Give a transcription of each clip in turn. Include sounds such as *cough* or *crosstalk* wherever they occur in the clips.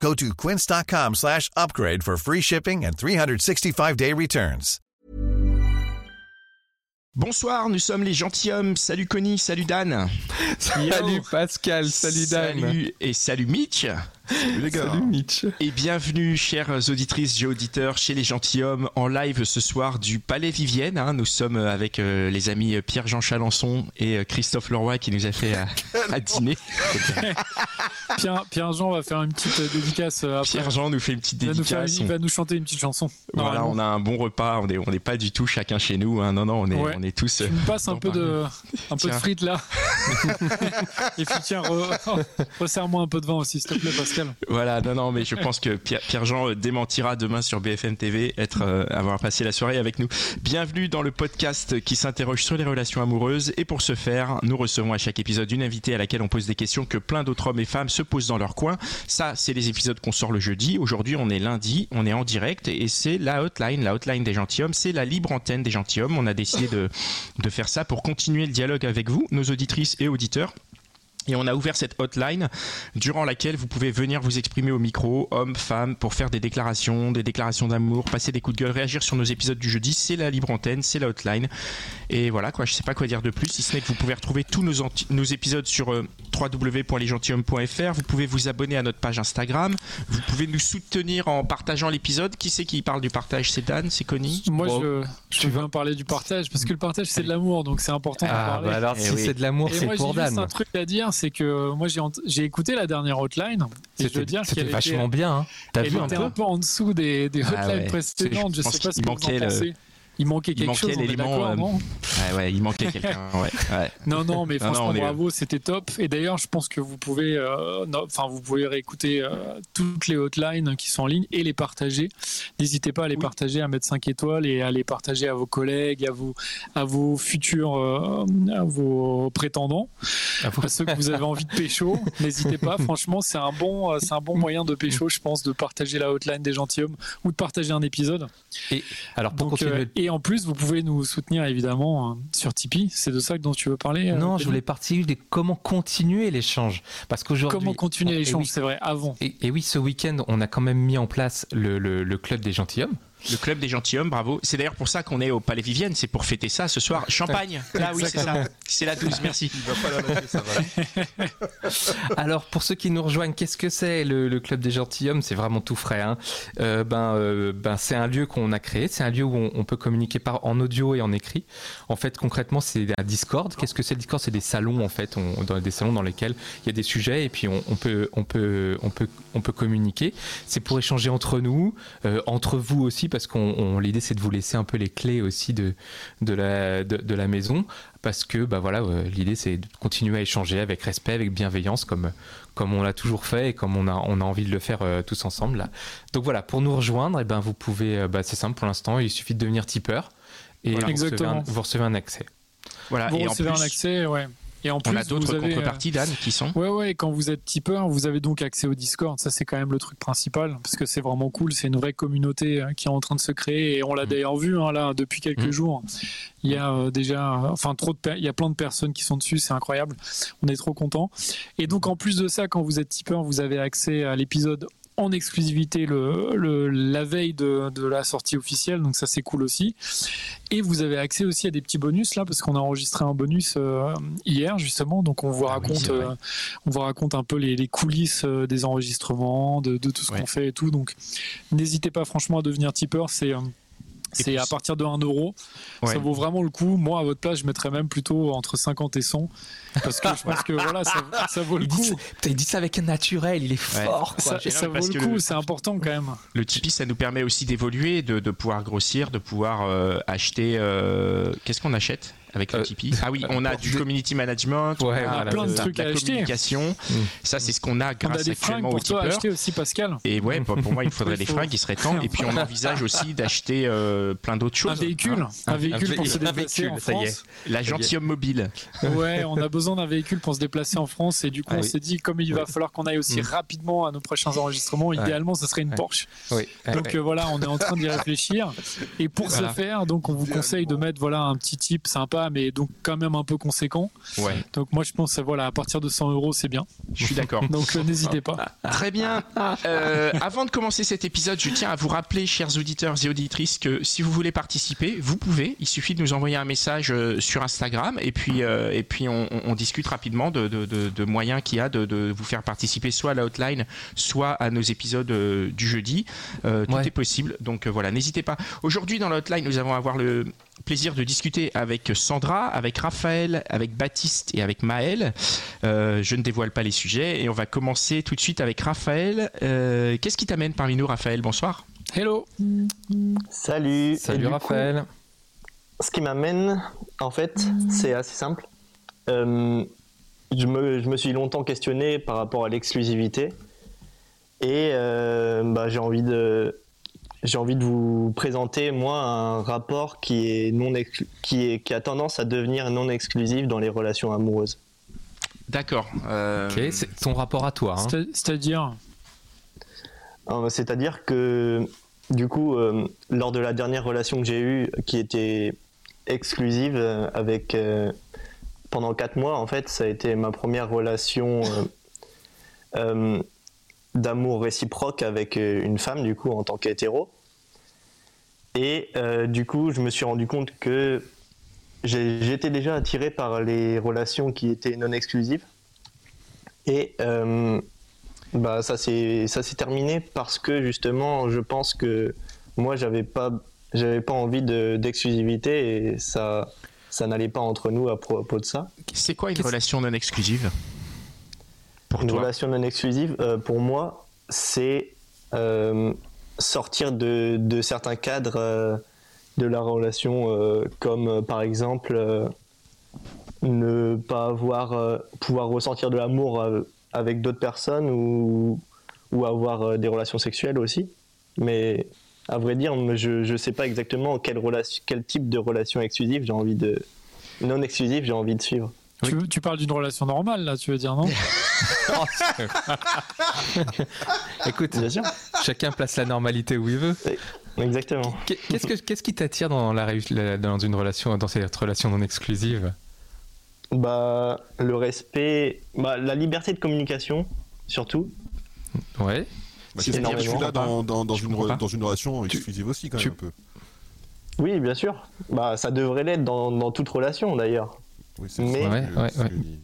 Go to quince.com slash upgrade for free shipping and 365-day returns. Bonsoir, nous sommes les gentilshommes. Salut Connie, salut Dan. Salut Pascal, salut Dan. Salut et salut Mitch. Salut les gars. Salut Mitch. Et bienvenue, chères auditrices et auditeurs, chez les gentilshommes en live ce soir du Palais Vivienne. hein. Nous sommes avec euh, les amis Pierre-Jean Chalençon et euh, Christophe Leroy qui nous a fait *laughs* à, à dîner. Pierre, Pierre-Jean va faire une petite euh, dédicace euh, après. Pierre-Jean nous fait une petite il va, nous faire- dédicace. il va nous chanter une petite chanson. Voilà, on a un bon repas. On n'est on pas du tout chacun chez nous. hein. Non, non, on est, Ouais. on est tous. euh, Tu me passes un peu de, un peu de Tiens. frites là. *laughs* Et puis tiens, re- *laughs* resserre-moi un peu de vin aussi, s'il te plaît, Voilà, non, non, mais je pense que Pierre- Pierre-Jean euh, démentira demain sur BFM TV être, euh, avoir passé la soirée avec nous. Bienvenue dans le podcast qui s'interroge sur les relations amoureuses. Et pour ce faire, nous recevons à chaque épisode une invitée à laquelle on pose des questions que plein d'autres hommes et femmes se posent dans leur coin. Ça, c'est les épisodes qu'on sort le jeudi. Aujourd'hui, on est lundi, on est en direct et c'est la hotline, la hotline des gentilshommes. C'est la libre antenne des gentilshommes. On a décidé de, de faire ça pour continuer le dialogue avec vous, nos auditrices et auditeurs. Et on a ouvert cette hotline durant laquelle vous pouvez venir vous exprimer au micro, hommes, femmes, pour faire des déclarations, des déclarations d'amour, passer des coups de gueule, réagir sur nos épisodes du jeudi. C'est la libre antenne, c'est la hotline. Et voilà, quoi, je sais pas quoi dire de plus, si ce n'est que vous pouvez retrouver tous nos, épisodes sur euh, www.lesgentilhommes.fr. Vous pouvez vous abonner à notre page Instagram. Vous pouvez nous soutenir en partageant l'épisode. Qui c'est qui parle du partage? C'est Dan C'est Connie? Moi, Bon, je, je veux bien parler du partage, parce que le partage, c'est de l'amour, donc c'est important Ah parler. bah alors Eh si oui. c'est de l'amour, c'est pour Dan. un truc à dire, c'est que moi, j'ai écouté la dernière hotline, et je C'était veux dire c'était qu'elle vachement était, bien. Hein. T'as elle vu un était peu un peu en dessous des, des Ah hotlines ouais. précédentes. Je Je pense sais pas ce qu'il que vous en le- pensez. Il manquait Il quelque manquait chose, l'élément, euh, non Ouais, ouais, il manquait quelqu'un. Ouais, ouais. *laughs* Non, non, mais Non, non, franchement, est- bravo, c'était top. Et d'ailleurs, je pense que vous pouvez, euh, enfin, vous pouvez réécouter euh, toutes les hotlines qui sont en ligne et les partager. N'hésitez pas à les Oui. partager, à mettre 5 étoiles et à les partager à vos collègues, à vos, à vos futurs, euh, à vos prétendants, vous- à ceux que vous avez envie de pécho. *laughs* N'hésitez pas. Franchement, c'est un bon, c'est un bon moyen de pécho, je pense, de partager la hotline des gentilshommes ou de partager un épisode. Alors pour Donc, continuer. euh, et en plus, vous pouvez nous soutenir évidemment euh, sur Tipeee. C'est de ça dont tu veux parler. euh, non, je voulais partir de comment continuer l'échange. Parce qu'aujourd'hui. Comment continuer Et l'échange, oui, c'est vrai, avant. Et, et oui, ce week-end, on a quand même mis en place le, le- le club des gentilshommes. Le club des gentilshommes, bravo. C'est d'ailleurs pour ça qu'on est au Palais Vivienne, c'est pour fêter ça ce soir. Champagne, là oui c'est ça. C'est la 12, merci. *laughs* Alors, pour ceux qui nous rejoignent, qu'est-ce que c'est le, le club des gentilshommes? C'est vraiment tout frais. hein. Euh, ben, euh, ben, c'est un lieu qu'on a créé. C'est un lieu où on, on peut communiquer par en audio et en écrit. En fait, concrètement, c'est un Discord. Qu'est-ce que c'est le Discord? C'est des salons en fait, on- dans des salons dans lesquels il y a des sujets et puis on, on peut, on peut, on peut, on peut communiquer. C'est pour échanger entre nous, euh, entre vous aussi, parce qu'on on- l'idée c'est de vous laisser un peu les clés aussi de de la de, de la maison parce que bah voilà euh, l'idée c'est de continuer à échanger avec respect avec bienveillance comme comme on l'a toujours fait et comme on a on a envie de le faire euh, tous ensemble là donc voilà pour nous rejoindre et ben vous pouvez euh, bah, c'est simple pour l'instant il suffit de devenir tipeur et Voilà. vous, recevez un, vous recevez un accès Voilà, vous et en recevez plus, un accès, ouais. Et en plus, on a d'autres avez, euh, contreparties, Dan, qui sont Ouais, ouais, quand vous êtes tipeur, vous avez donc accès au Discord. Ça, c'est quand même le truc principal, parce que c'est vraiment cool. C'est une vraie communauté hein, qui est en train de se créer. Et on l'a Mm. d'ailleurs vu, hein, là, depuis quelques Mm. jours. Il y a euh, déjà, euh, enfin, trop de, il y a plein de personnes qui sont dessus. C'est incroyable. On est trop contents. Et donc, en plus de ça, quand vous êtes tipeur, vous avez accès à l'épisode en exclusivité le, le- la veille de, de la sortie officielle, donc ça c'est cool aussi. Et vous avez accès aussi à des petits bonus là, parce qu'on a enregistré un bonus euh, hier justement, donc on vous Ah oui, raconte, euh, on vous raconte un peu les, les coulisses euh, des enregistrements, de, de tout ce Ouais. qu'on fait et tout. Donc n'hésitez pas franchement à devenir tipeur, c'est c'est à partir de 1 euro. Ouais. Ça vaut vraiment le coup. Moi, à votre place, je mettrais même plutôt entre 50 et 100. Parce que je pense que voilà, ça, ça vaut le il dit, ça, coup. il dit ça avec un naturel il est fort quoi. Ça, vaut le coup, c'est important quand même. Le Tipeee, ça nous permet aussi d'évoluer, de, de pouvoir grossir, de pouvoir euh, acheter. euh, Qu'est-ce qu'on achète? Avec le Tipeee. Ah oui, on a du community management, Ouais, on a voilà, plein de la- trucs la à acheter. communication. Mm. Ça, c'est ce qu'on a On a grâce des actuellement pour au toi acheter aussi, Pascal. Et ouais, pour pour moi, il faudrait *laughs* des fringues, il serait temps. Et puis, on envisage *laughs* aussi d'acheter euh, plein d'autres Un choses. véhicule, hein? un véhicule pour se un déplacer véhicule, en ça y est. France. La gentilhomme mobile. Ouais, on a *laughs* besoin d'un véhicule pour se déplacer en France et du coup Ah on oui. s'est dit comme il va falloir qu'on aille aussi Mm. rapidement à nos prochains enregistrements, Ouais. idéalement ce serait une Ouais. Porsche. Donc euh, voilà, on est en train d'y réfléchir. Et pour Voilà. ce faire, donc on vous conseille de mettre voilà un petit type sympa, mais donc quand même un peu conséquent. Ouais, Donc moi je pense voilà à partir de 100 euros c'est bien. je suis d'accord. *laughs* Donc euh, n'hésitez pas. *laughs* Très bien. Euh, avant de commencer cet épisode, je tiens à vous rappeler, chers auditeurs et auditrices, que si vous voulez participer, vous pouvez. Il suffit de nous envoyer un message euh, sur Instagram et puis, euh, et puis on, on- on discute rapidement de, de- de- de moyens qu'il y a de, de vous faire participer soit à la hotline, soit à nos épisodes euh, du jeudi. Euh, tout Ouais. est possible. Donc euh, voilà, n'hésitez pas. Aujourd'hui, dans la hotline, nous allons avoir le plaisir de discuter avec Sandra, avec Raphaël, avec Baptiste et avec Maël. Euh, je ne dévoile pas les sujets et on va commencer tout de suite avec Raphaël. Euh, Qu'est-ce qui t'amène parmi nous, Raphaël? Bonsoir. Hello. Salut. Salut coup, Raphaël. ce qui m'amène, en fait, c'est assez simple. Euh, je, me, je me suis longtemps questionné par rapport à l'exclusivité. Et euh, bah, j'ai envie de. J'ai envie de vous présenter moi un rapport qui est non qui est qui a tendance à devenir non exclusif dans les relations amoureuses. D'accord. Euh, Ok, c'est ton rapport à toi. hein. C'est- C'est-à-dire Euh, C'est-à-dire que, du coup, euh, lors de la dernière relation que j'ai eue, qui était exclusive euh, avec. euh, pendant 4 mois, en fait, ça a été ma première relation euh, euh, d'amour réciproque avec une femme, du coup, en tant qu'hétéro. Et euh, du coup, je me suis rendu compte que j'étais déjà attiré par les relations qui étaient non exclusives. Et. euh, bah ça s'est terminé parce que justement je pense que moi j'avais pas j'avais pas envie de d'exclusivité et ça ça n'allait pas entre nous à propos de ça. C'est quoi une relation non exclusive Pour Une toi? relation non exclusive euh, pour moi c'est euh, sortir de, certains cadres euh, de la relation euh, comme euh, par exemple ne pas avoir pouvoir ressentir de l'amour avec d'autres personnes ou, avoir des relations sexuelles aussi. Mais à vrai dire, je ne sais pas exactement relation, quel type de relation exclusive j'ai envie de. Non exclusive, j'ai envie de suivre. Oui. tu, tu parles d'une relation normale là, tu veux dire non *laughs* Écoute, Bien sûr. chacun place la normalité où il veut. Exactement. Qu'est- Qu'est-ce que- qu'est-ce qui t'attire dans, la, dans une relation, dans cette relation non exclusive? Bah, le respect, bah, la liberté de communication, surtout. Ouais. Bah, Si, c'est dans, dans, dans, Je une, comprends re- pas. dans une relation Tu- exclusive aussi, quand tu- même, un peu. Oui, bien sûr. Bah, ça devrait l'être dans, dans toute relation d'ailleurs. Oui, c'est Mais- Ouais, que- ouais, c'est ouais. que dit.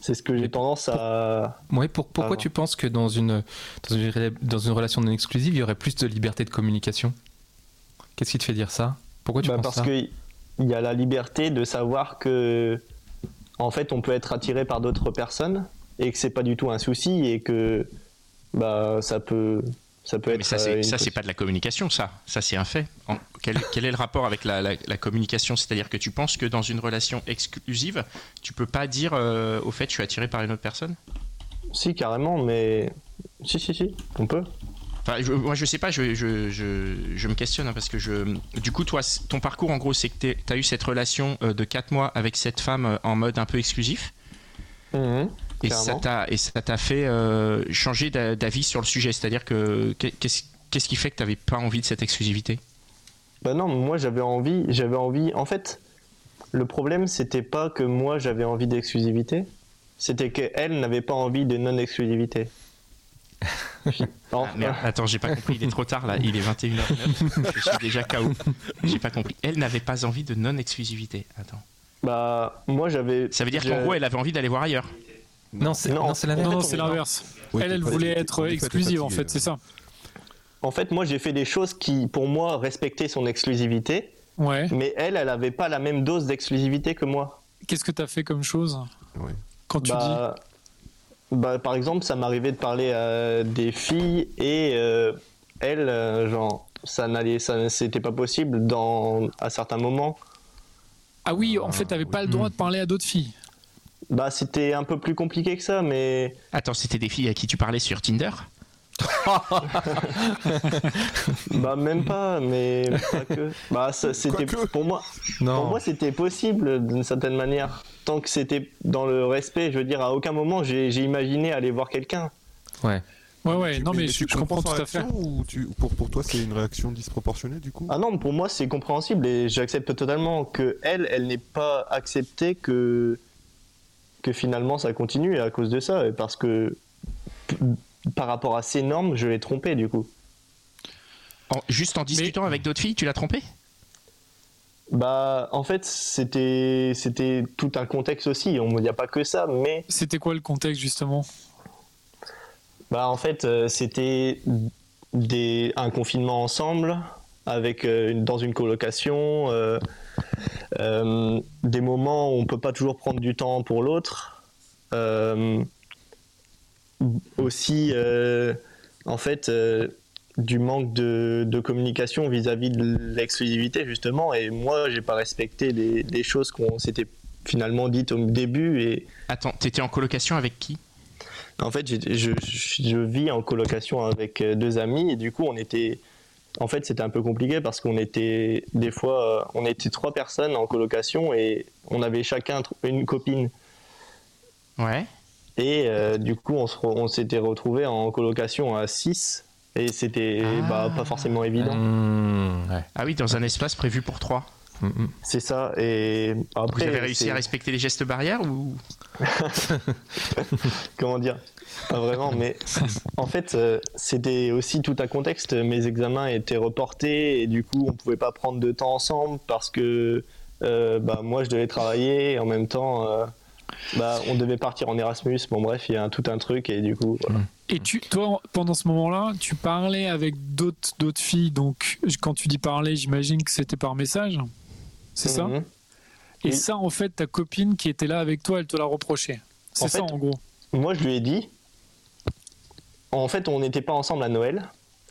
C'est ce que j'ai tendance à. Ouais, pour, pourquoi Ah, tu penses que dans une, dans, une, rela- dans une relation non exclusive, il y aurait plus de liberté de communication? Qu'est-ce qui te fait dire ça? Pourquoi tu Bah, penses parce ça? qu'il y a la liberté de savoir que, en fait, on peut être attiré par d'autres personnes et que c'est pas du tout un souci et que bah, ça peut, ça peut être. Mais ça, euh, c'est ça, c'est pas de la communication, ça. Ça, c'est un fait. En- quel, quel est le rapport avec la, la- la communication? C'est-à-dire que tu penses que dans une relation exclusive, tu peux pas dire euh, au fait, je suis attiré par une autre personne? Si, carrément, mais. Si, si, si, on peut. Enfin, je- moi, je sais pas, je, je, je, je me questionne hein, parce que je. Du coup, toi, ton parcours, en gros, c'est que tu as eu cette relation euh, de 4 mois avec cette femme euh, en mode un peu exclusif? Mhm, Et ça t'a et ça t'a fait euh, changer d'a- d'avis sur le sujet. C'est-à-dire que qu'est- qu'est-ce qu'est-ce qui fait que tu n'avais pas envie de cette exclusivité? Bah non, moi j'avais envie, j'avais envie. En fait, le problème c'était pas que moi j'avais envie d'exclusivité, c'était qu'elle n'avait pas envie de non-exclusivité. Non, *laughs* Ah, merde, attends, j'ai pas compris, il est trop tard là, il est 21h09, je suis déjà KO. J'ai pas compris. Elle n'avait pas envie de non-exclusivité. Attends. Bah moi j'avais. Ça veut dire qu'en gros, elle avait envie d'aller voir ailleurs. Non, c'est Non, non, c'est en l'inverse. Non, fait, c'est on- l'inverse. Oui, elle, elle voulait être exclusive en fait, c'est ça. En fait, moi j'ai fait des choses qui, pour moi, respectaient son exclusivité, Ouais. mais elle, elle avait pas la même dose d'exclusivité que moi. Qu'est-ce que tu as fait comme chose Ouais. quand tu dis Bah, bah, par exemple, ça m'arrivait de parler à des filles et euh, elles, euh, genre, ça n'allait, ça, c'était pas possible dans, à certains moments Ah oui, en fait, t'avais pas le droit de parler à d'autres filles. Bah, c'était un peu plus compliqué que ça, mais Attends, c'était des filles à qui tu parlais sur Tinder? *laughs* Bah même pas, mais pas que. Bah, c'était pour moi. Non. Pour moi, c'était possible d'une certaine manière, tant que c'était dans le respect. Je veux dire, à aucun moment j'ai imaginé aller voir quelqu'un. Ouais. Ouais, ouais, Tu- non, mais je, tu je comprends tout à fait. réaction Ou tu, pour, pour toi, c'est une réaction disproportionnée du coup? Ah non, pour moi, c'est compréhensible et j'accepte totalement que elle, elle n'ait pas accepté que que finalement ça continue à cause de ça, et parce que par rapport à ses normes, je l'ai trompé du coup. En- Juste en discutant avec d'autres filles, tu l'as trompé? Bah, en fait, c'était c'était tout un contexte aussi. On n'y a pas que ça, mais C'était quoi le contexte, justement? Bah en fait, euh, c'était des un confinement ensemble avec euh, une- dans une colocation, euh, euh, des moments où on peut pas toujours prendre du temps pour l'autre. Aussi, en fait, du manque de, de communication vis-à-vis de l'exclusivité justement. Et moi, j'ai pas respecté des, des choses qu'on s'était finalement dites au début et Attends, t'étais en colocation avec qui? En fait, je, je, je vis en colocation avec deux amis et du coup, on était. En fait, c'était un peu compliqué parce qu'on était des fois, euh, on était trois personnes en colocation et on avait chacun une copine. Ouais. Et euh, du coup, on se re- on s'était retrouvés en colocation à six et c'était Ah. bah, pas forcément évident. Mmh, ouais. Ah oui, dans un espace prévu pour trois. Mmh. C'est ça. Et Vous après, avez réussi à respecter les gestes barrières ou *laughs* comment dire? Pas vraiment, mais en fait, euh, c'était aussi tout un contexte. Mes examens étaient reportés et du coup, on pouvait pas prendre de temps ensemble parce que euh, bah, moi, je devais travailler et en même temps, euh, bah, on devait partir en Erasmus. Bon, bref, il y a un- tout un truc et du coup, voilà. Et tu, toi, pendant ce moment-là, tu parlais avec d'autres d'autres filles. Donc, quand tu dis parler, j'imagine que c'était par message? C'est ça Mhm. Et Oui. ça, en fait, ta copine qui était là avec toi, elle te l'a reproché. C'est ça, fait- en gros. Moi, je lui ai dit. En fait, on n'était pas ensemble à Noël.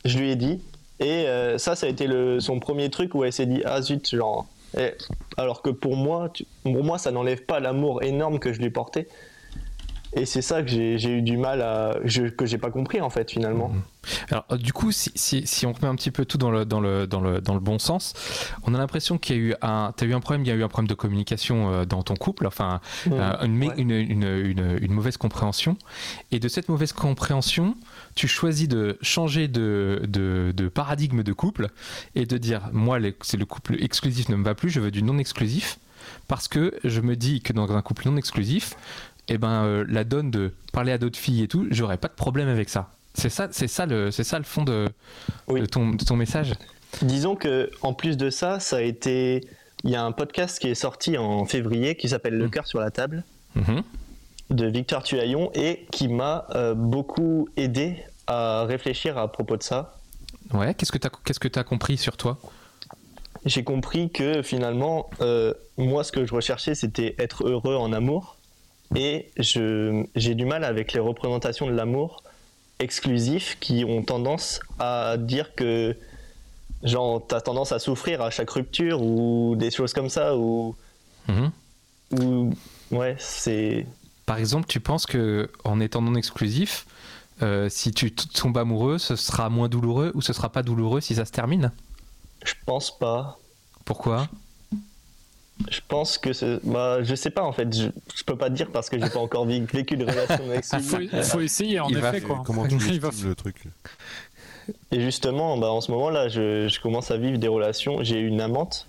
Je lui ai dit. Et euh, ça, ça a été le, son premier truc où elle s'est dit Ah zut, genre. Et- alors que pour moi, tu- pour moi, ça n'enlève pas l'amour énorme que je lui portais. Et c'est ça que j'ai eu du mal à. je- que j'ai pas compris, en fait, finalement. Alors, euh, du coup, si, si, si on remet un petit peu tout dans le, dans le, dans le, dans le bon sens, on a l'impression qu'il y a eu un, t'as eu un problème, il y a eu un problème de communication euh, dans ton couple, enfin, Mhm. euh, une, Ouais. une, une, une, une mauvaise compréhension. Et de cette mauvaise compréhension, tu choisis de changer de, de, de paradigme de couple et de dire, moi, c'est le couple exclusif ne me va plus, je veux du non exclusif, parce que je me dis que dans un couple non exclusif, eh ben, euh, la donne de parler à d'autres filles et tout, j'aurais pas de problème avec ça. C'est ça, c'est ça le, c'est ça le fond de, Oui. de ton, de ton message. Disons que en plus de ça, ça a été. Il y a un podcast qui est sorti en février qui s'appelle Le Mhm. cœur sur la table. Mhm. de Victor Tuaillon et qui m'a euh, beaucoup aidé à réfléchir à propos de ça. Ouais. Qu'est-ce que t'as, qu'est-ce que t'as compris sur toi? J'ai compris que finalement, euh, moi, ce que je recherchais, c'était être heureux en amour. Et je, j'ai du mal avec les représentations de l'amour exclusif qui ont tendance à dire que, genre, t'as tendance à souffrir à chaque rupture ou des choses comme ça. Ou, Mhm. ou ouais, c'est. Par exemple, tu penses que en étant non exclusif, euh, si tu tombes amoureux, ce sera moins douloureux ou ce sera pas douloureux si ça se termine? Je pense pas. Pourquoi? Je pense que c'est. Bah, je sais pas en fait. Je, je peux pas te dire parce que j'ai pas encore vécu de relation avec Il *laughs* faut, il faut essayer, en Il va- effet. Et Quoi. Comment tu *laughs* Il va- le truc Et justement, bah, en ce moment-là, je, je commence à vivre des relations. J'ai une amante.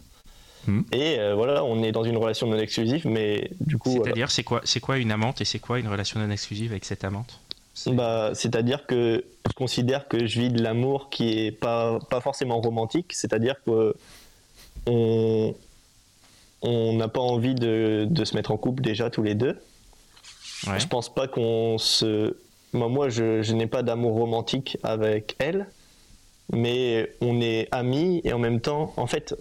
Mhm. Et euh, voilà, on est dans une relation non exclusive, mais du coup. voilà. C'est-à-dire, c'est quoi, c'est quoi une amante et c'est quoi une relation non exclusive avec cette amante? C'est- Bah, c'est-à-dire que je considère que je vis de l'amour qui est pas, pas forcément romantique, c'est-à-dire que on on n'a pas envie de, de se mettre en couple déjà tous les deux. Ouais. Je pense pas qu'on se. Moi, moi je, je n'ai pas d'amour romantique avec elle, mais on est amis et en même temps, en fait,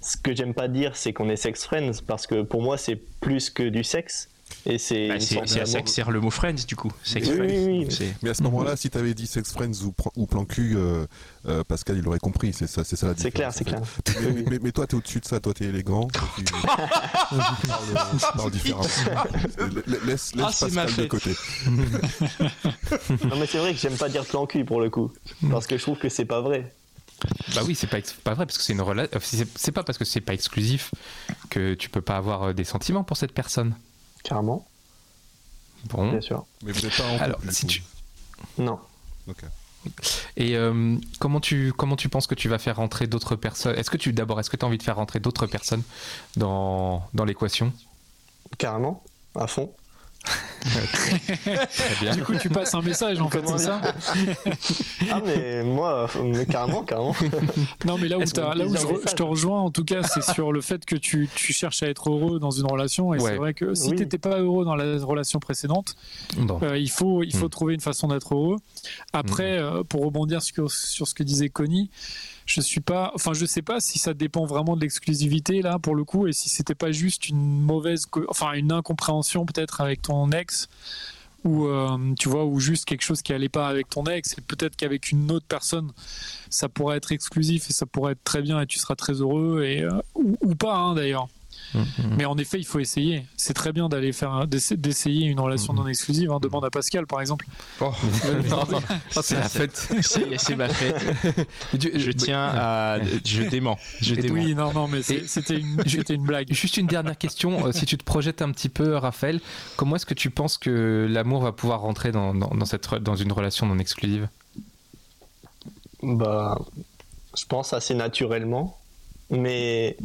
ce que j'aime pas dire, c'est qu'on est sex friends parce que pour moi, c'est plus que du sexe. Et c'est Bah, c'est à ça que sert le mot friends du coup. Sex Oui, friends. oui, oui. C'est- Mais à ce moment-là, si t'avais dit Sex Friends ou, Plan- ou Plan Cul, euh, euh, Pascal, il aurait compris. C'est ça, c'est ça la C'est clair, c'est clair. Mais, mais- mais toi, t'es au-dessus de ça. Toi, t'es élégant. toi, tu, tu *laughs* parles, tu différemment. La- Laisse, laisse Ah, Pascal de côté. Non, mais c'est vrai que j'aime pas dire plan cul pour le coup. Parce que je trouve que c'est pas vrai. Bah oui, c'est pas, pas vrai parce que c'est une relation. C'est c'est pas parce que c'est pas exclusif que tu peux pas avoir euh, des sentiments pour cette personne. Carrément, Bon. bien sûr. Mais vous n'êtes pas en couple. Alors, si tu- Non. Ok. Et euh, comment tu comment tu penses que tu vas faire rentrer d'autres personnes? Est-ce que tu d'abord est-ce que tu as envie de faire rentrer d'autres personnes dans dans l'équation? Carrément, à fond. Très bien. Du coup, tu passes un message en fait, c'est ça Ah, mais moi, mais carrément, carrément. Non, mais là où, là je, dire re- je te rejoins, en tout cas, c'est sur le fait que tu, tu cherches à être heureux dans une relation. Et Ouais. c'est vrai que si Oui. tu n'étais pas heureux dans la relation précédente, Bon. euh, il faut, il faut Mm. trouver une façon d'être heureux. Après, euh, pour rebondir sur, sur ce que disait Connie, je suis pas, enfin, je sais pas si ça dépend vraiment de l'exclusivité là pour le coup, et si c'était pas juste une mauvaise, enfin, une incompréhension peut-être avec ton ex, ou euh, tu vois, ou juste quelque chose qui allait pas avec ton ex, et peut-être qu'avec une autre personne, ça pourrait être exclusif et ça pourrait être très bien et tu seras très heureux et euh, ou, ou pas hein, d'ailleurs. Mhm. Mais en effet, il faut essayer. C'est très bien d'aller faire d'essayer une relation non exclusive. hein. Demande à Pascal par exemple. Oh, *laughs* *laughs* c'est la fête. C'est ma fête. *laughs* Je tiens à. Je dément. Je dément. Oui, non, non, mais c'était une, blague. Juste une dernière question, euh, si tu te projettes un petit peu, Raphaël, comment est-ce que tu penses que l'amour va pouvoir rentrer dans, dans, dans cette, dans une relation non exclusive? Bah, je pense assez naturellement. Mais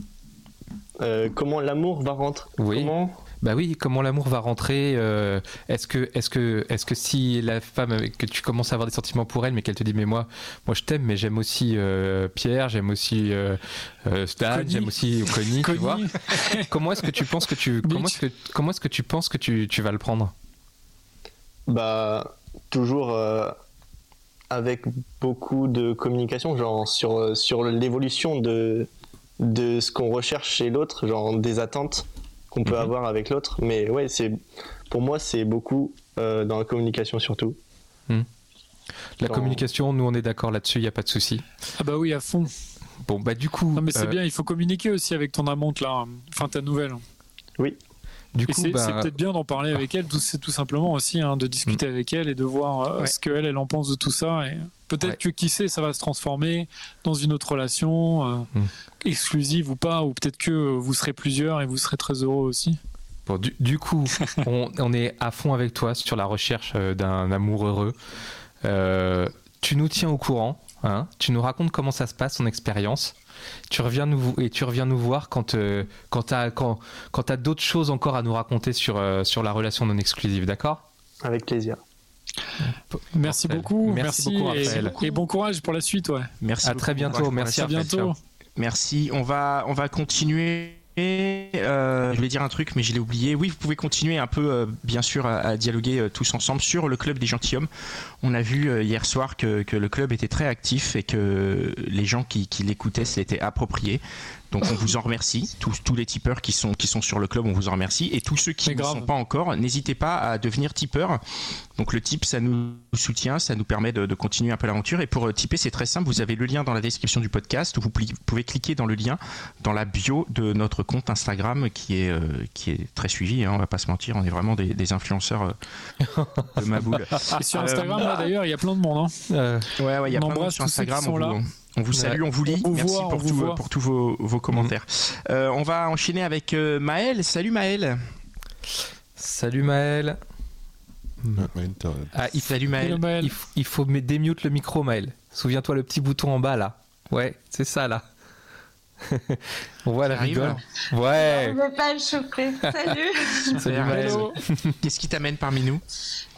euh, comment l'amour va rentrer Oui. Comment Bah oui, comment l'amour va rentrer euh, Est-ce que, est-ce que, est-ce que si la femme que tu commences à avoir des sentiments pour elle, mais qu'elle te dit mais moi, moi je t'aime, mais j'aime aussi euh, Pierre, j'aime aussi Stan, j'aime aussi Connie, tu vois. *laughs* Comment est-ce que tu penses que tu, comment est-ce que, comment est-ce que tu penses que tu, tu vas le prendre? Bah, toujours euh, avec beaucoup de communication, genre sur, sur l'évolution de, de ce qu'on recherche chez l'autre, genre des attentes qu'on peut Mhm. avoir avec l'autre. Mais ouais, c'est pour moi, c'est beaucoup euh, dans la communication surtout. La Dans- communication, nous on est d'accord là-dessus, il y a pas de souci. ah bah oui, à fond. Bon bah du coup, Non, mais c'est euh, bien. Il faut communiquer aussi avec ton amante là. Enfin, ta nouvelle. Du Et coup, c'est bah, c'est peut-être bien d'en parler avec elle, tout, c'est tout simplement aussi, hein, de discuter avec elle et de voir euh, Ouais. ce qu'elle, elle en pense de tout ça. Et peut-être Ouais. que qui sait, ça va se transformer dans une autre relation, euh, Mm. exclusive ou pas, ou peut-être que vous serez plusieurs et vous serez très heureux aussi. Bon, du, du coup, *laughs* on, on est à fond avec toi sur la recherche euh, d'un amour heureux. Euh, tu nous tiens au courant, hein, tu nous racontes comment ça se passe, ton expérience. Tu reviens nous et tu reviens nous voir quand euh, quand t'as quand quand t'as d'autres choses encore à nous raconter sur euh, sur la relation non exclusive, d'accord? Avec plaisir. Merci Raphaël. beaucoup, Merci merci, beaucoup, et- Raphaël. et, bon courage pour la suite, ouais. Merci. À beaucoup. très bientôt, merci, à bientôt. Merci. On va, on va continuer. Euh, je voulais dire un truc, mais je l'ai oublié. Oui, vous pouvez continuer un peu, euh, bien sûr, à, à dialoguer euh, tous ensemble sur le club des gentilshommes. On a vu euh, hier soir que, que le club était très actif et que les gens qui, qui l'écoutaient se l'étaient approprié. Donc on vous en remercie. Tous, tous les tipeurs qui sont, qui sont sur le club, on vous en remercie. Et tous ceux qui ne sont pas encore, n'hésitez pas à devenir tipeur. Donc le tip, ça nous soutient, ça nous permet de, de continuer un peu l'aventure. Et pour euh, tiper, c'est très simple. Vous avez le lien dans la description du podcast. Vous pouvez cliquer dans le lien dans la bio de notre compte Instagram qui est, euh, qui est très suivi. Hein, on va pas se mentir, on est vraiment des, des influenceurs euh, de ma boule. *laughs* Et sur Instagram, d'ailleurs, il y a plein de monde. hein. Ouais, ouais, il y a plein de monde sur Instagram. sont on, là. vous, on vous salue, on vous lit. On vous Merci voit, pour, on vous tout, voit. pour tous vos, vos commentaires. Euh, on va enchaîner avec euh, Maël. Salut Maël. salut Maël. Ah, il, Salut Maël. Maël. il, faut démute le micro Maël. Souviens-toi le petit bouton en bas là. Ouais, c'est ça là. *laughs* on voit la rigole. Ouais. Je vais pas le choper. Salut Salut. Maël. Qu'est-ce qui t'amène parmi nous?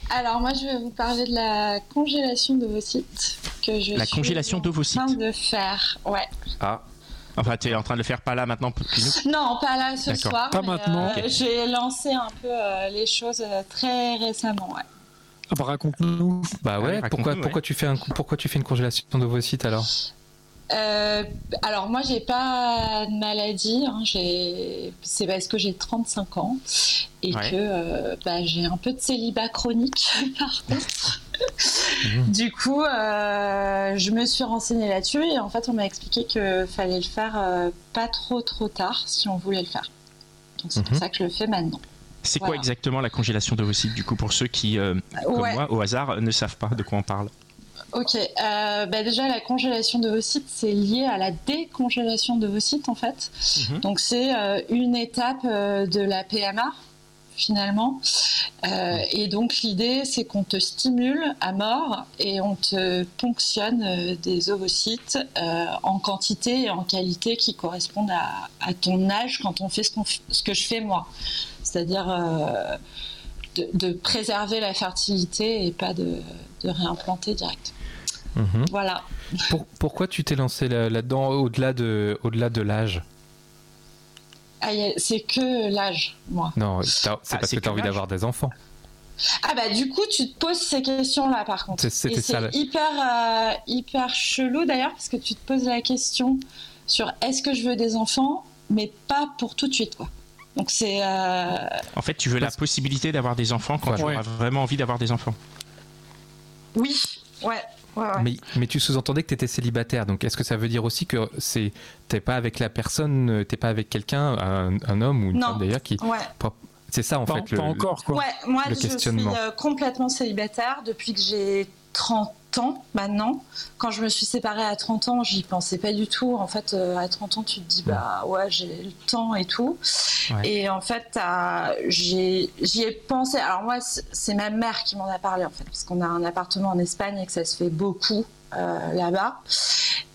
Alors moi je vais vous parler de la congélation d'ovocytes que je La suis congélation en d'ovocytes. train de faire. Ouais. Ah, Enfin, tu es en train de le faire pas là maintenant. Non, pas là ce soir. Pas mais, maintenant. euh. J'ai lancé un peu euh, les choses euh, très récemment. Ouais. Ah bah, raconte-nous. bah ouais. Allez, pourquoi, pourquoi tu fais un, pourquoi tu fais une congélation d'ovocytes alors? Euh, alors moi j'ai pas de maladie, hein, j'ai- c'est parce que j'ai 35 ans et Ouais. que euh, bah, j'ai un peu de célibat chronique *laughs* par contre. Mhm. Du coup, euh, je me suis renseignée là-dessus et en fait on m'a expliqué que fallait le faire euh, pas trop trop tard si on voulait le faire. Donc c'est Mhm. pour ça que je le fais maintenant. C'est quoi exactement la congélation d'ovocytes du coup pour ceux qui, euh, comme Ouais. moi, au hasard, ne savent pas de quoi on parle? Ok, bah déjà la congélation d'ovocytes, c'est lié à la décongélation d'ovocytes en fait. Mhm. Donc c'est une étape de la PMA finalement. Euh, et donc l'idée, c'est qu'on te stimule à mort et on te ponctionne euh, des ovocytes euh, en quantité et en qualité qui correspondent à, à ton âge quand on fait ce, que je fais moi. C'est-à-dire euh, de, de préserver la fertilité et pas de, de réimplanter direct. Mhm. Voilà. Pour- pourquoi tu t'es lancé là- là-dedans au-delà de, au-delà de l'âge? Ah, c'est que l'âge, moi. Non, c'est Ah, parce que tu as envie d'avoir des enfants. Ah bah du coup tu te poses ces questions-là par contre. C'est- c'était ça, c'est hyper, euh, hyper chelou d'ailleurs parce que tu te poses la question sur est-ce que je veux des enfants, mais pas pour tout de suite quoi. Donc c'est... euh, En fait, tu veux la possibilité d'avoir des enfants quand Ouais. tu auras vraiment envie d'avoir des enfants. Oui, ouais, ouais, ouais. Mais, mais tu sous-entendais que tu étais célibataire, donc est-ce que ça veut dire aussi que c'est t'es pas avec la personne, euh, t'es pas avec quelqu'un, un, un homme ou une Non. femme d'ailleurs qui. Ouais. C'est ça en Pas, fait. pas le- encore, quoi. Ouais, moi le je suis euh, complètement célibataire depuis que j'ai 30 ans maintenant. Quand je me suis séparée à 30 ans, j'y pensais pas du tout. En fait, euh, à 30 ans, tu te dis, bah ouais, j'ai le temps et tout. Ouais. Et en fait, j'y ai pensé. Alors moi, c'est c'est ma mère qui m'en a parlé en fait, parce qu'on a un appartement en Espagne et que ça se fait beaucoup euh, là-bas.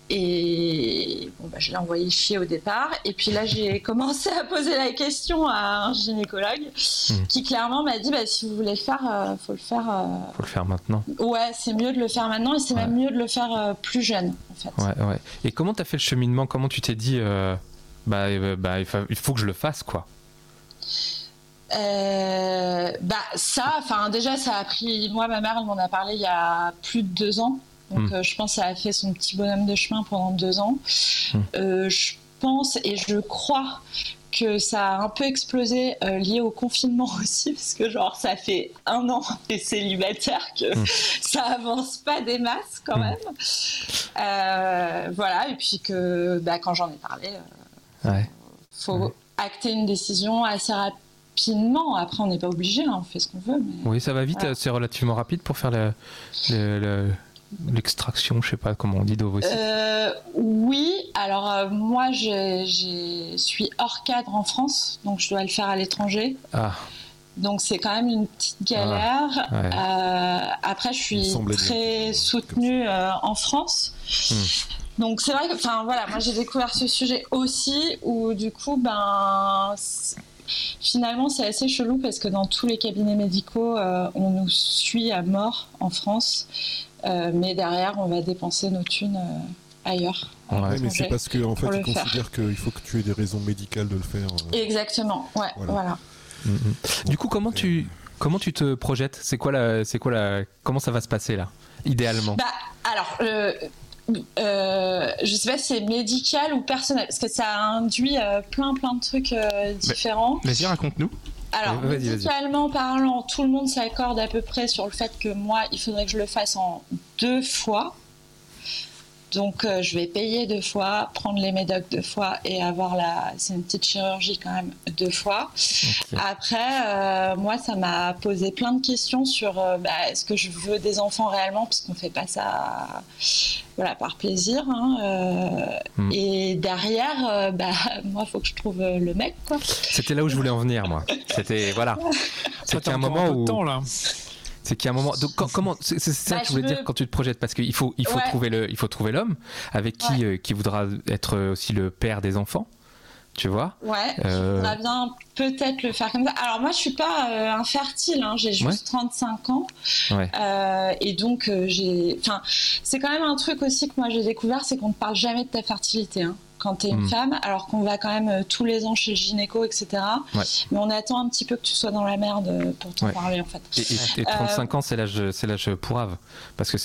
Et bon, bah, je l'ai envoyé chier au départ. Et puis là, j'ai *laughs* commencé à poser la question à un gynécologue Mhm. qui clairement m'a dit bah, si vous voulez le faire, euh, faut le faire. euh, Faut le faire maintenant. Ouais, c'est mieux de le faire maintenant et c'est même mieux de le faire euh, plus jeune en fait. Ouais, ouais. Et comment t'as fait le cheminement? Comment tu t'es dit, euh, bah, bah, il, fa- il faut que je le fasse quoi? Bah ça, enfin déjà ça a pris. Moi, ma mère, elle m'en a parlé il y a plus de deux ans. Donc Mm. euh, je pense que ça a fait son petit bonhomme de chemin pendant deux ans. Mm. Euh, je pense et je crois que ça a un peu explosé euh, lié au confinement *laughs* aussi parce que genre ça fait un an *laughs* et célibataire que Mm. *laughs* ça avance pas des masses quand Mm. même. Euh, voilà et puis que bah, quand j'en ai parlé. euh, Ouais. faut Ouais. acter une décision assez rapidement. Après, on n'est pas obligé, hein, on fait ce qu'on veut. Mais... Oui, ça va vite. Voilà. C'est relativement rapide pour faire le- le- le- l'extraction, je sais pas comment on dit d'ovocytes. Euh, oui, alors euh, moi, je je suis hors cadre en France, donc je dois le faire à l'étranger. Ah, Donc c'est quand même une petite galère. ouais. Euh, après, je suis bien. très soutenue euh, en France. Hmm. Donc c'est vrai que, enfin voilà, moi j'ai découvert ce sujet aussi où du coup, ben finalement c'est assez chelou parce que dans tous les cabinets médicaux, euh, on nous suit à mort en France, mais derrière on va dépenser nos thunes euh, ailleurs. Ouais. Mais c'est parce qu'en en fait, ils considèrent qu'il faut que tu aies des raisons médicales de le faire. euh. Exactement, ouais, Voilà. voilà. Mhm. Du coup, comment tu comment tu te projettes? C'est quoi la c'est quoi la comment ça va se passer là Idéalement? Bah, alors, euh, euh, je sais pas si c'est médical ou personnel, parce que ça induit euh, plein plein de trucs euh, différents. Vas-y, raconte-nous. Alors, médicalement parlant, tout le monde s'accorde à peu près sur le fait que moi, il faudrait que je le fasse en deux fois. Donc, euh, je vais payer deux fois, prendre les médocs deux fois et avoir la. C'est une petite chirurgie quand même deux fois. Après, euh, moi, ça m'a posé plein de questions sur euh, bah, est-ce que je veux des enfants réellement, parce qu'on fait pas ça voilà, par plaisir. hein, euh, Hmm. Et derrière, euh, *laughs* bah, moi, il faut que je trouve le mec. C'était là où je voulais en venir, moi. C'était voilà. *laughs* T'as un moment où temps, là. C'est qu'il y a un moment. Donc quand- comment c'est ça Bah, que tu voulais je dire quand tu te projettes parce qu'il faut il faut Ouais. trouver le il faut trouver l'homme avec qui euh, qui voudra être aussi le père des enfants. Tu vois? Ouais, Euh, on va bien peut-être le faire comme ça. Alors moi, je suis pas euh, infertile, hein, j'ai juste Ouais. 35 ans. Ouais. Euh, et donc, j'ai... Enfin, c'est quand même un truc aussi que moi j'ai découvert, c'est qu'on ne parle jamais de ta fertilité. hein. Quand tu es une Mm. femme, alors qu'on va quand même euh, tous les ans chez le gynéco, etc. Ouais. Mais on attend un petit peu que tu sois dans la merde euh, pour t'en Ouais. parler, en fait. Et, et- et 35 ans, c'est l'âge, c'est l'âge pourrave. Parce que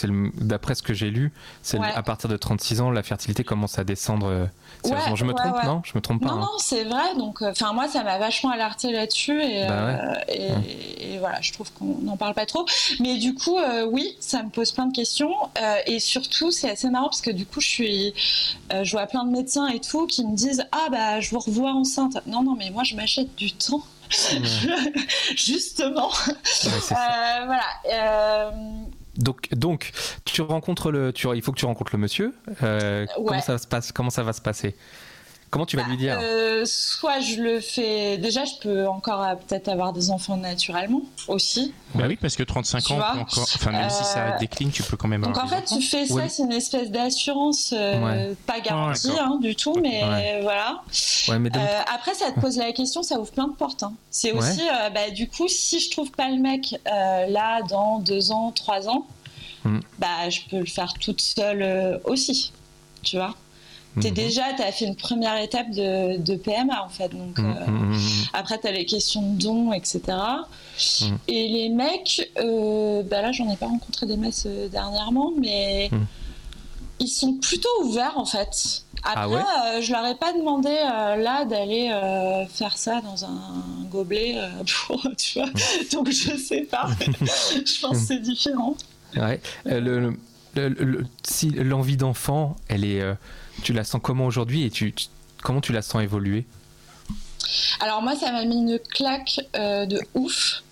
d'après ce que j'ai lu, c'est à partir de 36 ans, la fertilité commence à descendre. Ouais, je me trompe, ouais. non? Je me trompe pas. Non, hein. non, c'est vrai. Donc, euh, enfin, moi, ça m'a vachement alerté là-dessus et, Bah euh, et, et voilà, je trouve qu'on n'en parle pas trop. Mais du coup, euh, oui, ça me pose plein de questions et surtout, c'est assez marrant parce que du coup, je suis, je vois plein de médecins et tout qui me disent ah bah je vous revois enceinte. Non, non, mais moi, je m'achète du temps. *laughs* Justement. Voilà. Donc, donc, tu rencontres le, tu, il faut que tu rencontres le monsieur. Euh, Comment ça se passe Comment ça va se passer? Comment tu vas lui dire Euh, soit je le fais. Déjà, je peux encore euh, peut-être avoir des enfants naturellement aussi. Bah oui, parce que 35 Tu ans, vois, on peut encore... enfin, même si ça euh, décline, tu peux quand même Donc avoir en fait, tu fais ça, c'est une espèce d'assurance, euh, Ouais. pas garantie d'accord. hein, du tout, mais Ouais. voilà. Ouais, mais Euh, après, ça te pose la question, ça ouvre plein de portes. hein. C'est Ouais. aussi, euh, bah, du coup, si je trouve pas le mec euh, là dans deux ans, trois ans, Mm. bah, je peux le faire toute seule euh, aussi, tu vois. T'es Mhm. déjà, t'as fait une première étape de, de PMA en fait, donc. Mhm, euh, mhm, mhm. après, tu as les questions de dons, etc. Mm. Et les mecs, euh, bah là, j'en ai pas rencontré des masses euh, dernièrement, mais ils sont plutôt ouverts en fait. Après, Ah ouais? euh, je leur ai pas demandé euh, là d'aller euh, faire ça dans un gobelet *laughs* pour, tu vois. Donc je sais pas. *laughs* je pense que c'est différent. Ouais. Le, le- le- le- si l'envie d'enfant, elle est, tu la sens comment aujourd'hui et tu, tu- comment tu la sens évoluer? Alors moi, ça m'a mis une claque euh, de ouf.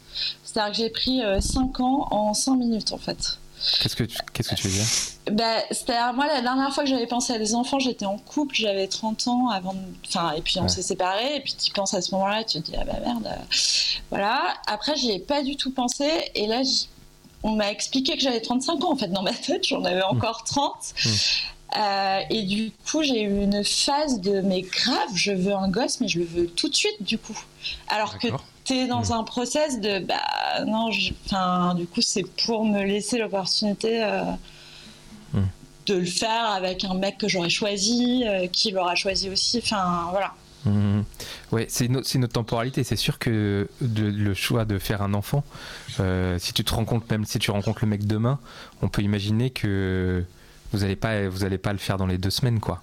C'est-à-dire que j'ai pris 5 ans en 5 minutes en fait. Qu'est-ce que tu, qu'est-ce que tu veux dire? Bah, c'est-à-dire, moi, la dernière fois que j'avais pensé à des enfants, j'étais en couple, j'avais 30 ans avant. de- Enfin, et puis on Ouais. s'est séparés, et puis tu penses à ce moment-là, tu te dis, ah bah merde. euh, Voilà. Après, j'y ai pas du tout pensé, et là, on m'a expliqué que j'avais 35 ans, en fait, dans ma tête, j'en avais encore 30. Mm. Euh, et du coup, j'ai eu une phase de, mais grave, je veux un gosse, mais je le veux tout de suite, du coup. Alors que t'es dans Mm. un process de, bah non, enfin, du coup, c'est pour me laisser l'opportunité. euh, Mm. de le faire avec un mec que j'aurais choisi, euh, qui l'aura choisi aussi. Enfin, voilà. Mhm. Ouais, c'est autre temporalité. C'est sûr que de- le choix de faire un enfant, si tu te rends compte, même si tu rencontres le mec demain, on peut imaginer que vous allez pas, vous allez pas le faire dans les deux semaines, quoi.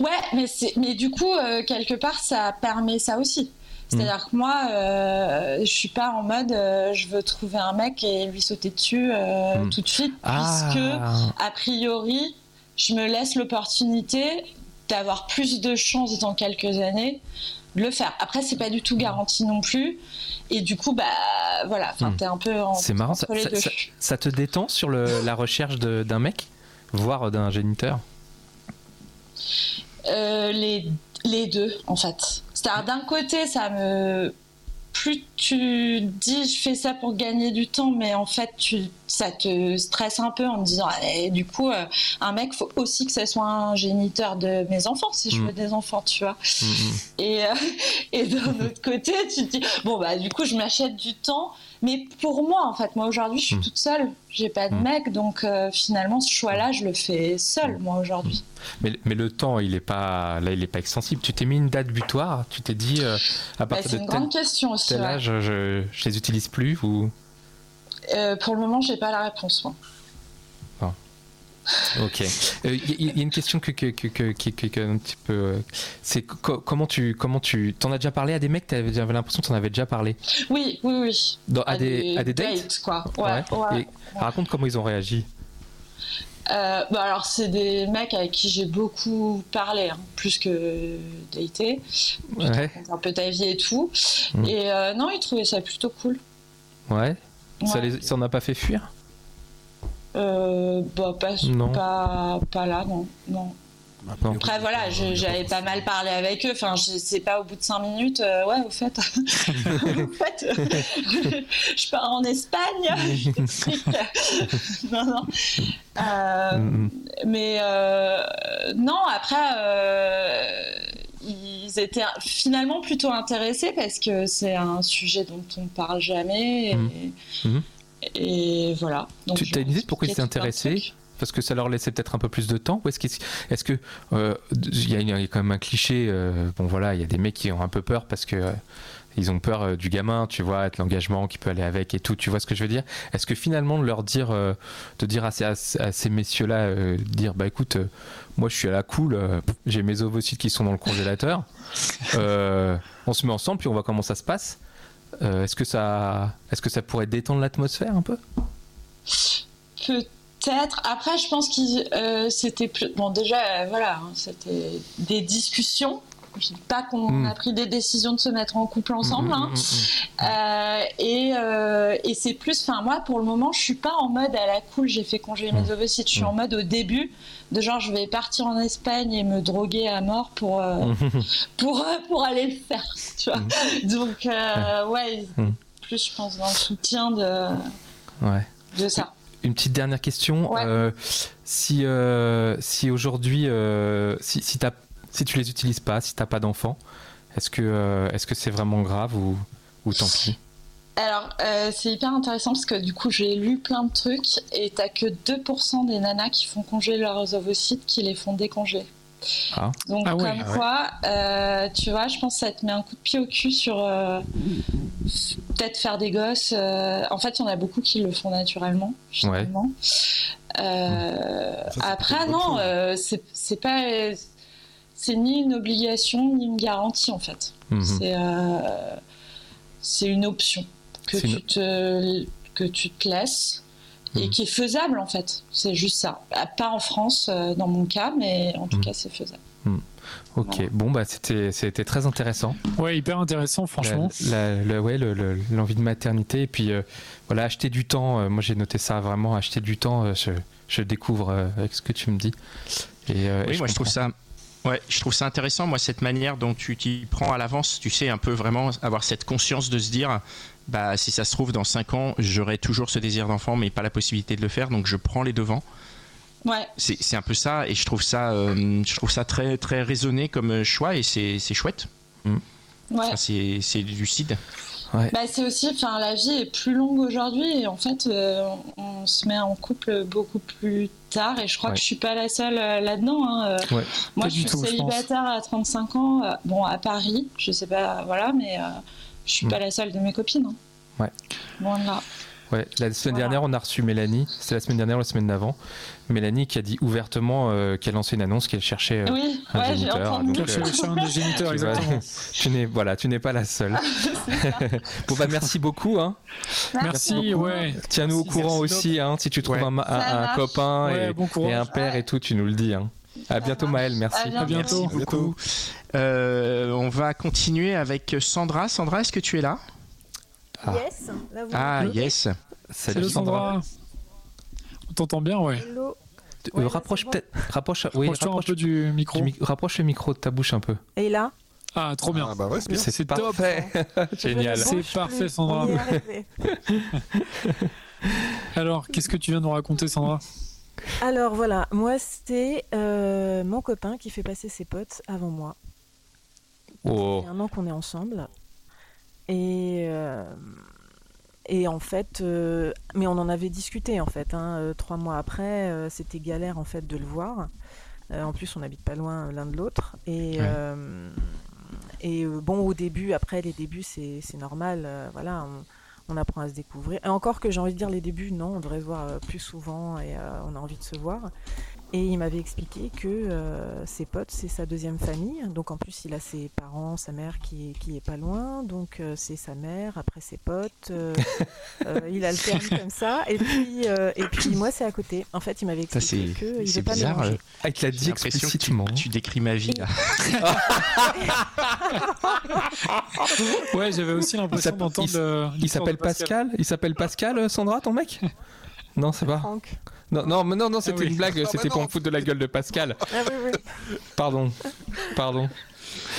Ouais, mais, c'est- mais du coup, euh, quelque part, ça permet ça aussi. C'est-à-dire que moi, euh, je suis pas en mode euh, je veux trouver un mec et lui sauter dessus euh, Mm. tout de suite, puisque Ah, a priori, je me laisse l'opportunité d'avoir plus de chances dans quelques années de le faire. Après, c'est pas du tout garanti non plus. Et du coup, bah voilà, enfin, Hmm. t'es un peu en, c'est marrant. Ça, ça- deux. ça- ça te détend sur le- la recherche d'un mec, voire d'un géniteur. Euh, les, les deux, en fait. C'est-à-dire, d'un côté, ça me. Plus tu dis je fais ça pour gagner du temps, mais en fait, tu, ça te stresse un peu en te disant Eh, du coup, euh, un mec, faut aussi que ça soit un géniteur de mes enfants si je Mm. veux des enfants, tu vois. Mhm. Et, euh, *laughs* et d'un autre côté, tu te dis, bon, bah, du coup, je m'achète du temps. Mais pour moi, en fait, moi, aujourd'hui, je suis Mm. toute seule. J'ai pas de Mm. mec. Donc, euh, finalement, ce choix-là, je le fais seule, moi, aujourd'hui. Mais, mais le temps, il est pas, là, il est pas extensible. Tu t'es mis une date butoir. Tu t'es dit euh, à Bah, partir c'est de une tel, grande question aussi. tel ouais. âge, je, je les utilise plus ou? Euh, pour le moment, j'ai pas la réponse, moi. Ok. Il y, y a une question que, que, que, que- qui- qui- qui est un petit peu. euh, C'est co- comment tu comment tu t'en as déjà parlé à des mecs? T'avais- J'avais l'impression que t'en avais déjà parlé. Oui, oui, oui. Dans- à, des, à des dates? quoi. Ouais, ouais. Et raconte comment ils ont réagi. Euh, bah alors, c'est des mecs avec qui j'ai beaucoup parlé, hein, plus que daté. Ouais. Un peu ta vie et tout. Mm. Et euh, non, ils trouvaient ça plutôt cool. Ouais. Ça Ouais. les ça en a pas fait fuir? Euh, bah, pas, pas, pas là, non. non. Non. Après, voilà, je- j'avais pas mal parlé avec eux. Enfin, je sais pas, au bout de cinq minutes, euh, ouais, au fait, *laughs* au fait euh, *laughs* je pars en Espagne. *laughs* non, non. Euh, mais euh, non, après, euh, ils étaient finalement plutôt intéressés parce que c'est un sujet dont on parle jamais. Et, Mhm. Mhm. Et voilà. Donc, Tu- t'as une idée de pourquoi ils étaient intéressés parce que ça leur laissait peut-être un peu plus de temps Ou est-ce qu'il est que euh, y, a quand même un cliché euh, Bon voilà, il y a des mecs qui ont un peu peur parce que euh, ils ont peur du gamin, tu vois, avec l'engagement qui peut aller avec et tout. Tu vois ce que je veux dire? Est-ce que finalement de leur dire, de dire à ces, ces messieurs-là, dire bah écoute, moi je suis à la cool, j'ai mes ovocytes qui sont dans le congélateur, *laughs* on se met ensemble puis on voit comment ça se passe? Est-ce que ça, est-ce que ça pourrait détendre l'atmosphère un peu? Peut-être. Après, je pense que euh, c'était plus. Bon, déjà, euh, voilà, hein, c'était des discussions. Je dis pas qu'on hmm. a pris des décisions de se mettre en couple ensemble. Hmm, hein. euh, et, et c'est plus. Enfin, moi, pour le moment, je suis pas en mode à la cool. J'ai fait congeler mes hmm. ovocytes. Je suis en mode au début de genre, je vais partir en Espagne et me droguer à mort pour *laughs* pour pour aller le faire. Tu vois. Donc, ouais, plus je pense dans le soutien de. Ouais. De ça une petite dernière question. Euh, si euh, si aujourd'hui, euh, si, si, si tu les utilises pas, si tu n'as pas d'enfant, est-ce que est-ce que c'est vraiment grave ou, ou tant pis? Alors, c'est hyper intéressant parce que du coup, j'ai lu plein de trucs et t'as que 2% des nanas qui font congeler leurs ovocytes qui les font décongeler. Ah. Donc, ah comme quoi, euh, tu vois, je pense que ça te met un coup de pied au cul sur euh, peut-être faire des gosses. Euh, en fait, il y en a beaucoup qui le font naturellement, finalement. après, non, c'est pas. C'est ni une obligation ni une garantie, en fait. Mhm. C'est une option que tu, te, que tu te laisses et hmm. qui est faisable en fait. C'est juste ça. Ah, pas en France euh, dans mon cas, mais en tout hmm. cas c'est faisable. Hmm. Ok, bon bah c'était c'était très intéressant. Ouais, hyper intéressant franchement. La, ouais, l'envie de maternité et puis euh, voilà acheter du temps. Euh, moi j'ai noté ça vraiment acheter du temps. je, je découvre avec ce que tu me dis. Et, oui, moi je trouve ça. Ouais, je trouve ça intéressant, moi, cette manière dont tu t'y prends à l'avance, tu sais, un peu vraiment avoir cette conscience de se dire, bah, si ça se trouve, dans 5 ans, j'aurai toujours ce désir d'enfant, mais pas la possibilité de le faire, donc je prends les devants. Ouais. C'est un peu ça, et je trouve ça, euh, je trouve ça très, très raisonné comme choix, et c'est chouette. Mm. Ouais. C'est lucide. Ouais. Bah, c'est aussi, enfin, la vie est plus longue aujourd'hui, et en fait, euh, on se met en couple beaucoup plus tard, et je crois que je suis pas la seule euh, là-dedans. Hein. Moi, je suis célibataire à 35 ans, bon, à Paris, je sais pas, voilà, mais je suis pas mm. la seule de mes copines. Hein. Ouais. Bon, là. Ouais, la semaine dernière, on a reçu Mélanie. C'est la semaine dernière ou la semaine d'avant. Mélanie qui a dit ouvertement euh, qu'elle lançait une annonce qu'elle cherchait euh, oui, un ouais, géniteur. Donc, euh, un géniteur, *laughs* exactement. tu n'es voilà, tu n'es pas la seule. *laughs* *laughs* bon bah merci beaucoup. Hein. Merci, ouais. Tiens-nous au courant aussi, hein, si tu trouves un, un, copain et, et, un père et tout, tu nous le dis. Hein. À bientôt Maël, merci. À bientôt. Merci beaucoup. Euh, on va continuer avec Sandra. Sandra, est-ce que tu es là? Ah. Yes. ah, yes. Salut, Sandra. On t'entend bien, ouais. Hello. Euh, rapproche peut-être, rapproche, oui, rapproche un peu du micro. rapproche le micro de ta bouche un peu. Et là? Ah, trop bien. Ah bah ouais, c'est, c'est parfait. *laughs* Génial. C'est parfait, Sandra. *laughs* Alors, qu'est-ce que tu viens de nous raconter, Sandra? Alors voilà, moi c'est euh, mon copain qui fait passer ses potes avant moi. Oh. un an qu'on est ensemble. Et, euh, et en fait, euh, mais on en avait discuté en fait. Hein, trois mois après, c'était galère en fait de le voir. en plus, on n'habite pas loin l'un de l'autre. Et, et bon, au début, après les débuts, c'est normal. voilà, on, apprend à se découvrir. Et encore que j'ai envie de dire les débuts, non, on devrait se voir plus souvent et on a envie de se voir. Et il m'avait expliqué que euh, ses potes, c'est sa deuxième famille. Donc en plus, il a ses parents, sa mère qui est, qui est pas loin. Donc euh, c'est sa mère, après ses potes. Euh, *laughs* il alterne comme ça. Et puis, et puis moi, c'est à côté. En fait, il m'avait expliqué qu'il pas bizarre, mélanger. Ah, il l'a dit explicitement. Tu, tu, décris ma vie là. *laughs* ouais, j'avais aussi l'impression d'entendre. Il s'appelle Pascal. Il s'appelle Pascal, Sandra, ton mec? Non, c'est pas. Franck. Non, non, mais non, non c'était ah une blague, ah c'était bah pour me foutre de la gueule de Pascal. Ah oui, oui. Pardon, pardon.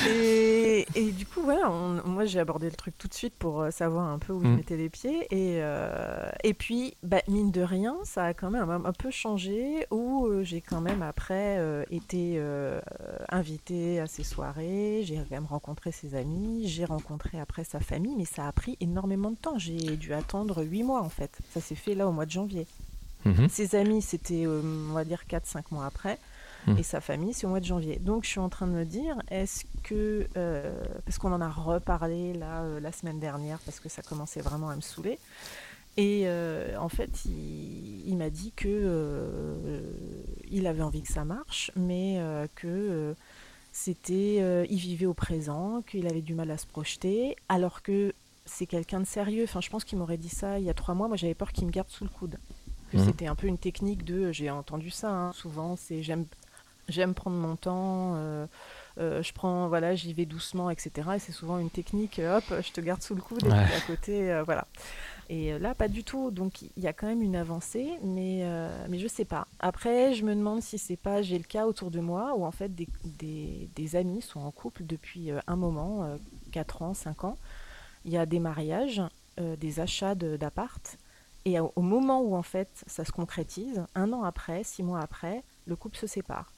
Et, et, du coup, voilà, moi j'ai abordé le truc tout de suite pour euh, savoir un peu où je mm. mettais les pieds. Et, euh, et puis, bah, mine de rien, ça a quand même un, peu changé, où euh, j'ai quand même après été invitée à ses soirées, j'ai quand même rencontré ses amis, j'ai rencontré après sa famille, mais ça a pris énormément de temps. J'ai dû attendre huit mois en fait. Ça s'est fait là au mois de janvier. Mhm. Ses amis, c'était, euh, on va dire, 4-5 mois après. Mhm. Et sa famille, c'est au mois de janvier. Donc, je suis en train de me dire, est-ce que. euh, parce qu'on en a reparlé là, euh, la semaine dernière, parce que ça commençait vraiment à me saouler. Et en fait, il, il m'a dit que il avait envie que ça marche, mais que c'était, il vivait au présent, qu'il avait du mal à se projeter, alors que c'est quelqu'un de sérieux. Enfin, je pense qu'il m'aurait dit ça il y a trois mois. Moi, j'avais peur qu'il me garde sous le coude. Que Mhm. C'était un peu une technique de, j'ai entendu ça hein, souvent. C'est j'aime, j'aime prendre mon temps. euh, euh, je prends, voilà, j'y vais doucement, etc. Et c'est souvent une technique. euh, Hop, je te garde sous le coude. Et Ouais. puis à côté, euh, voilà. Et là, pas du tout. Donc, il y a quand même une avancée, mais, mais je sais pas. Après, je me demande si c'est pas, j'ai le cas autour de moi où en fait des, des, des amis sont en couple depuis un moment, euh, 4 ans, 5 ans. Il y a des mariages, des achats de- d'appart. Et au, au moment où en fait ça se concrétise, un an après, six mois après, le couple se sépare.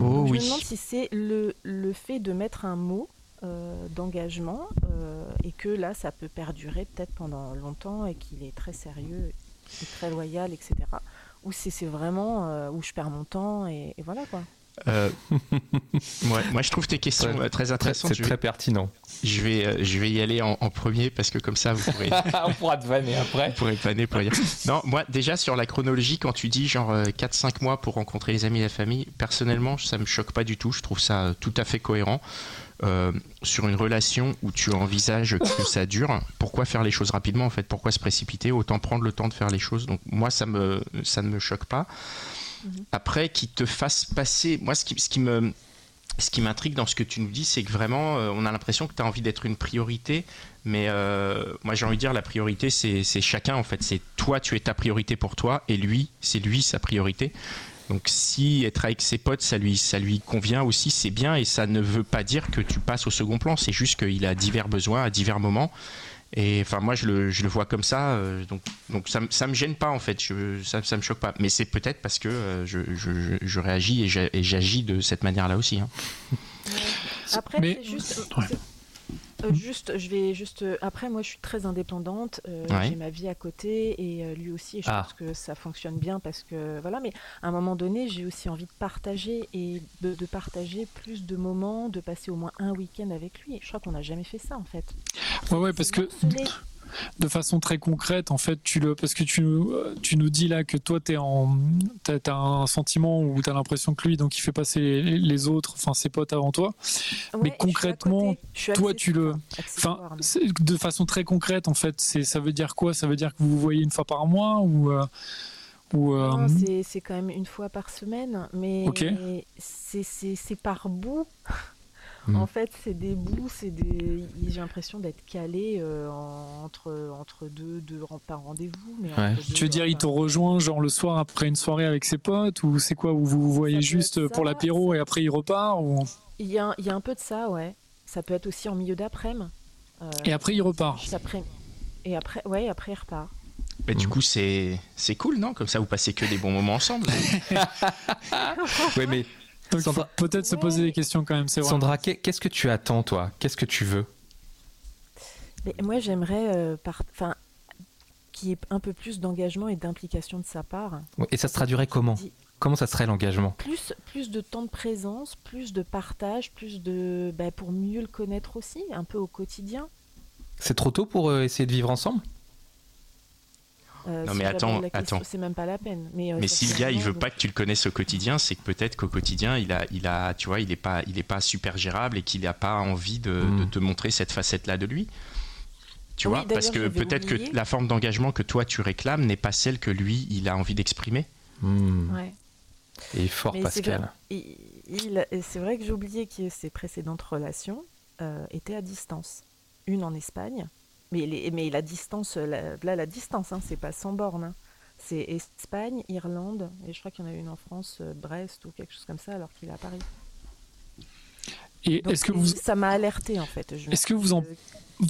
Oh Donc, je oui. me demande si c'est le, le fait de mettre un mot euh, d'engagement euh, et que là, ça peut perdurer peut-être pendant longtemps et qu'il est très sérieux et très loyal, etc. Ou si c'est vraiment euh, où je perds mon temps et, et voilà quoi. Euh, *laughs* ouais, moi, je trouve tes questions Ouais. euh, très intéressantes. C'est Je vais, très pertinent. je vais, euh, je vais y aller en, en premier parce que comme ça, vous pourrez, *laughs* On pourra te vanner après. *laughs* vous pourrez planer pour dire. Non, moi, déjà, sur la chronologie, quand tu dis genre euh, 4-5 mois pour rencontrer les amis et la famille, personnellement, ça me choque pas du tout. Je trouve ça tout à fait cohérent. Euh, sur une relation où tu envisages que ça dure, pourquoi faire les choses rapidement en fait? Pourquoi se précipiter? Autant prendre le temps de faire les choses. Donc moi, ça, me, ça ne me choque pas. Après, qu'il te fasse passer. Moi, ce qui, ce qui me. Ce qui m'intrigue dans ce que tu nous dis, c'est que vraiment, euh, on a l'impression que tu as envie d'être une priorité, mais euh, moi j'ai envie de dire la priorité, c'est c'est chacun en fait. C'est toi, tu es ta priorité pour toi, et lui, c'est lui sa priorité. Donc si être avec ses potes, ça lui, ça lui convient aussi, c'est bien, et ça ne veut pas dire que tu passes au second plan, c'est juste qu'il a divers besoins à divers moments. Et enfin, moi, je le, je le vois comme ça, euh, donc, donc ça, me- ça me gêne pas en fait, je, ça, ça me choque pas. Mais c'est peut-être parce que euh, je, je, réagis et j'a- et j'agis de cette manière-là aussi. hein. Après, Mais- c'est juste. Ouais. Euh, juste, je vais juste. euh, après, moi, je suis très indépendante. euh, Ouais. J'ai ma vie à côté et euh, lui aussi. Et je Ah. pense que ça fonctionne bien parce que voilà. Mais à un moment donné, j'ai aussi envie de partager et de, de partager plus de moments, de passer au moins un week-end avec lui. Et je crois qu'on n'a jamais fait ça en fait. Ouais, ouais, parce que. De façon très concrète, en fait, tu le, parce que tu, nous- tu nous dis là que toi, tu t'as un sentiment où tu as l'impression que lui, donc il fait passer les, les autres, enfin ses potes avant toi. Ouais, mais concrètement, toi, tu le- Enfin, de façon très concrète, en fait, ça veut dire quoi? Ça veut dire que vous vous voyez une fois par mois ou, euh, ou euh, Non, c'est- quand même une fois par semaine, mais c'est par bout. Mm. En fait, c'est des bouts, c'est des. J'ai l'impression d'être calé euh, en- entre entre deux, deux pas rendez-vous, mais Ouais. tu veux dire, il te rejoint genre le soir après une soirée avec ses potes ou c'est quoi Ou vous vous voyez juste pour l'apéro et après il repart ou... Il y a, y a un peu de ça, ouais. Ça peut être aussi en milieu d'après-midi. Euh, Et après il repart. après- Et après, ouais, après il repart. Mais du Mhm. coup, c'est c'est cool, non? Comme ça, vous passez que des bons moments ensemble. *laughs* Oui, mais Donc, Sandra- faut peut-être se poser des questions quand même, c'est vrai. Sandra, qu'est- qu'est-ce que tu attends, toi? Qu'est-ce que tu veux? Mais moi, j'aimerais, euh, par... enfin, qu'il y ait un peu plus d'engagement et d'implication de sa part. Et ça se traduirait comment? Comment ça serait l'engagement? Plus, plus de temps de présence, plus de partage, plus de. bah, pour mieux le connaître aussi, un peu au quotidien. C'est trop tôt pour euh, essayer de vivre ensemble? Euh, Non, si mais attends, attends. C'est même pas la peine. Mais, euh, Mais si le gars il veut pas que tu le connaisses au quotidien, c'est que peut-être qu'au quotidien il a, il a, tu vois, il est pas, il est pas super gérable et qu'il n'a pas envie de, Mm. de te montrer cette facette-là de lui. Tu Oui, vois, parce que peut-être que la forme d'engagement que toi tu réclames n'est pas celle que lui il a envie d'exprimer. Hmm. Ouais. Et fort, Mais c'est Pascal. c'est vrai que j'ai oublié que ses précédentes relations euh, étaient à distance. Une en Espagne, mais, les- mais la distance, la- là la distance, hein, c'est pas sans borne. hein. C'est Espagne, Irlande, et je crois qu'il y en a une en France, euh, Brest ou quelque chose comme ça, alors qu'il est à Paris. Et Donc, est-ce que et vous, ça m'a alerté en fait. Est-ce que vous en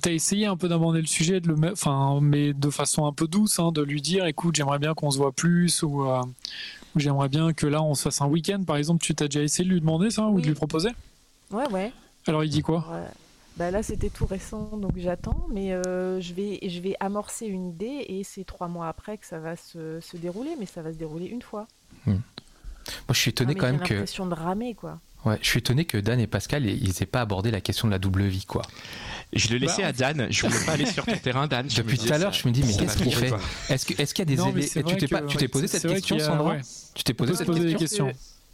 T'as essayé un peu d'aborder le sujet, de le me- enfin, mais de façon un peu douce, hein, de lui dire, écoute, j'aimerais bien qu'on se voit plus, ou, euh, ou j'aimerais bien que là on se fasse un week-end, par exemple. Tu t'as déjà essayé de lui demander ça ou de lui proposer? Ouais, ouais. Alors il dit quoi? Ouais. Bah là, c'était tout récent, donc j'attends, mais euh, je, vais, je vais amorcer une idée et c'est trois mois après que ça va se, se dérouler, mais ça va se dérouler une fois. Moi, je suis étonné Ah, quand j'ai même que. l'impression de ramer, quoi. Ouais, je suis étonné que Dan et Pascal, ils n'aient pas abordé la question de la double vie, quoi. Je le laissais Bah, à Dan. Je voulais pas aller sur ton terrain, Dan. Depuis tout à l'heure, je me dis, mais qu'est-ce qu'il fait. Est-ce que- est-ce qu'il y a des Non, Tu t'es pas- ouais, posé cette question, qu'il a- Sandra ouais. Tu t'es posé cette question.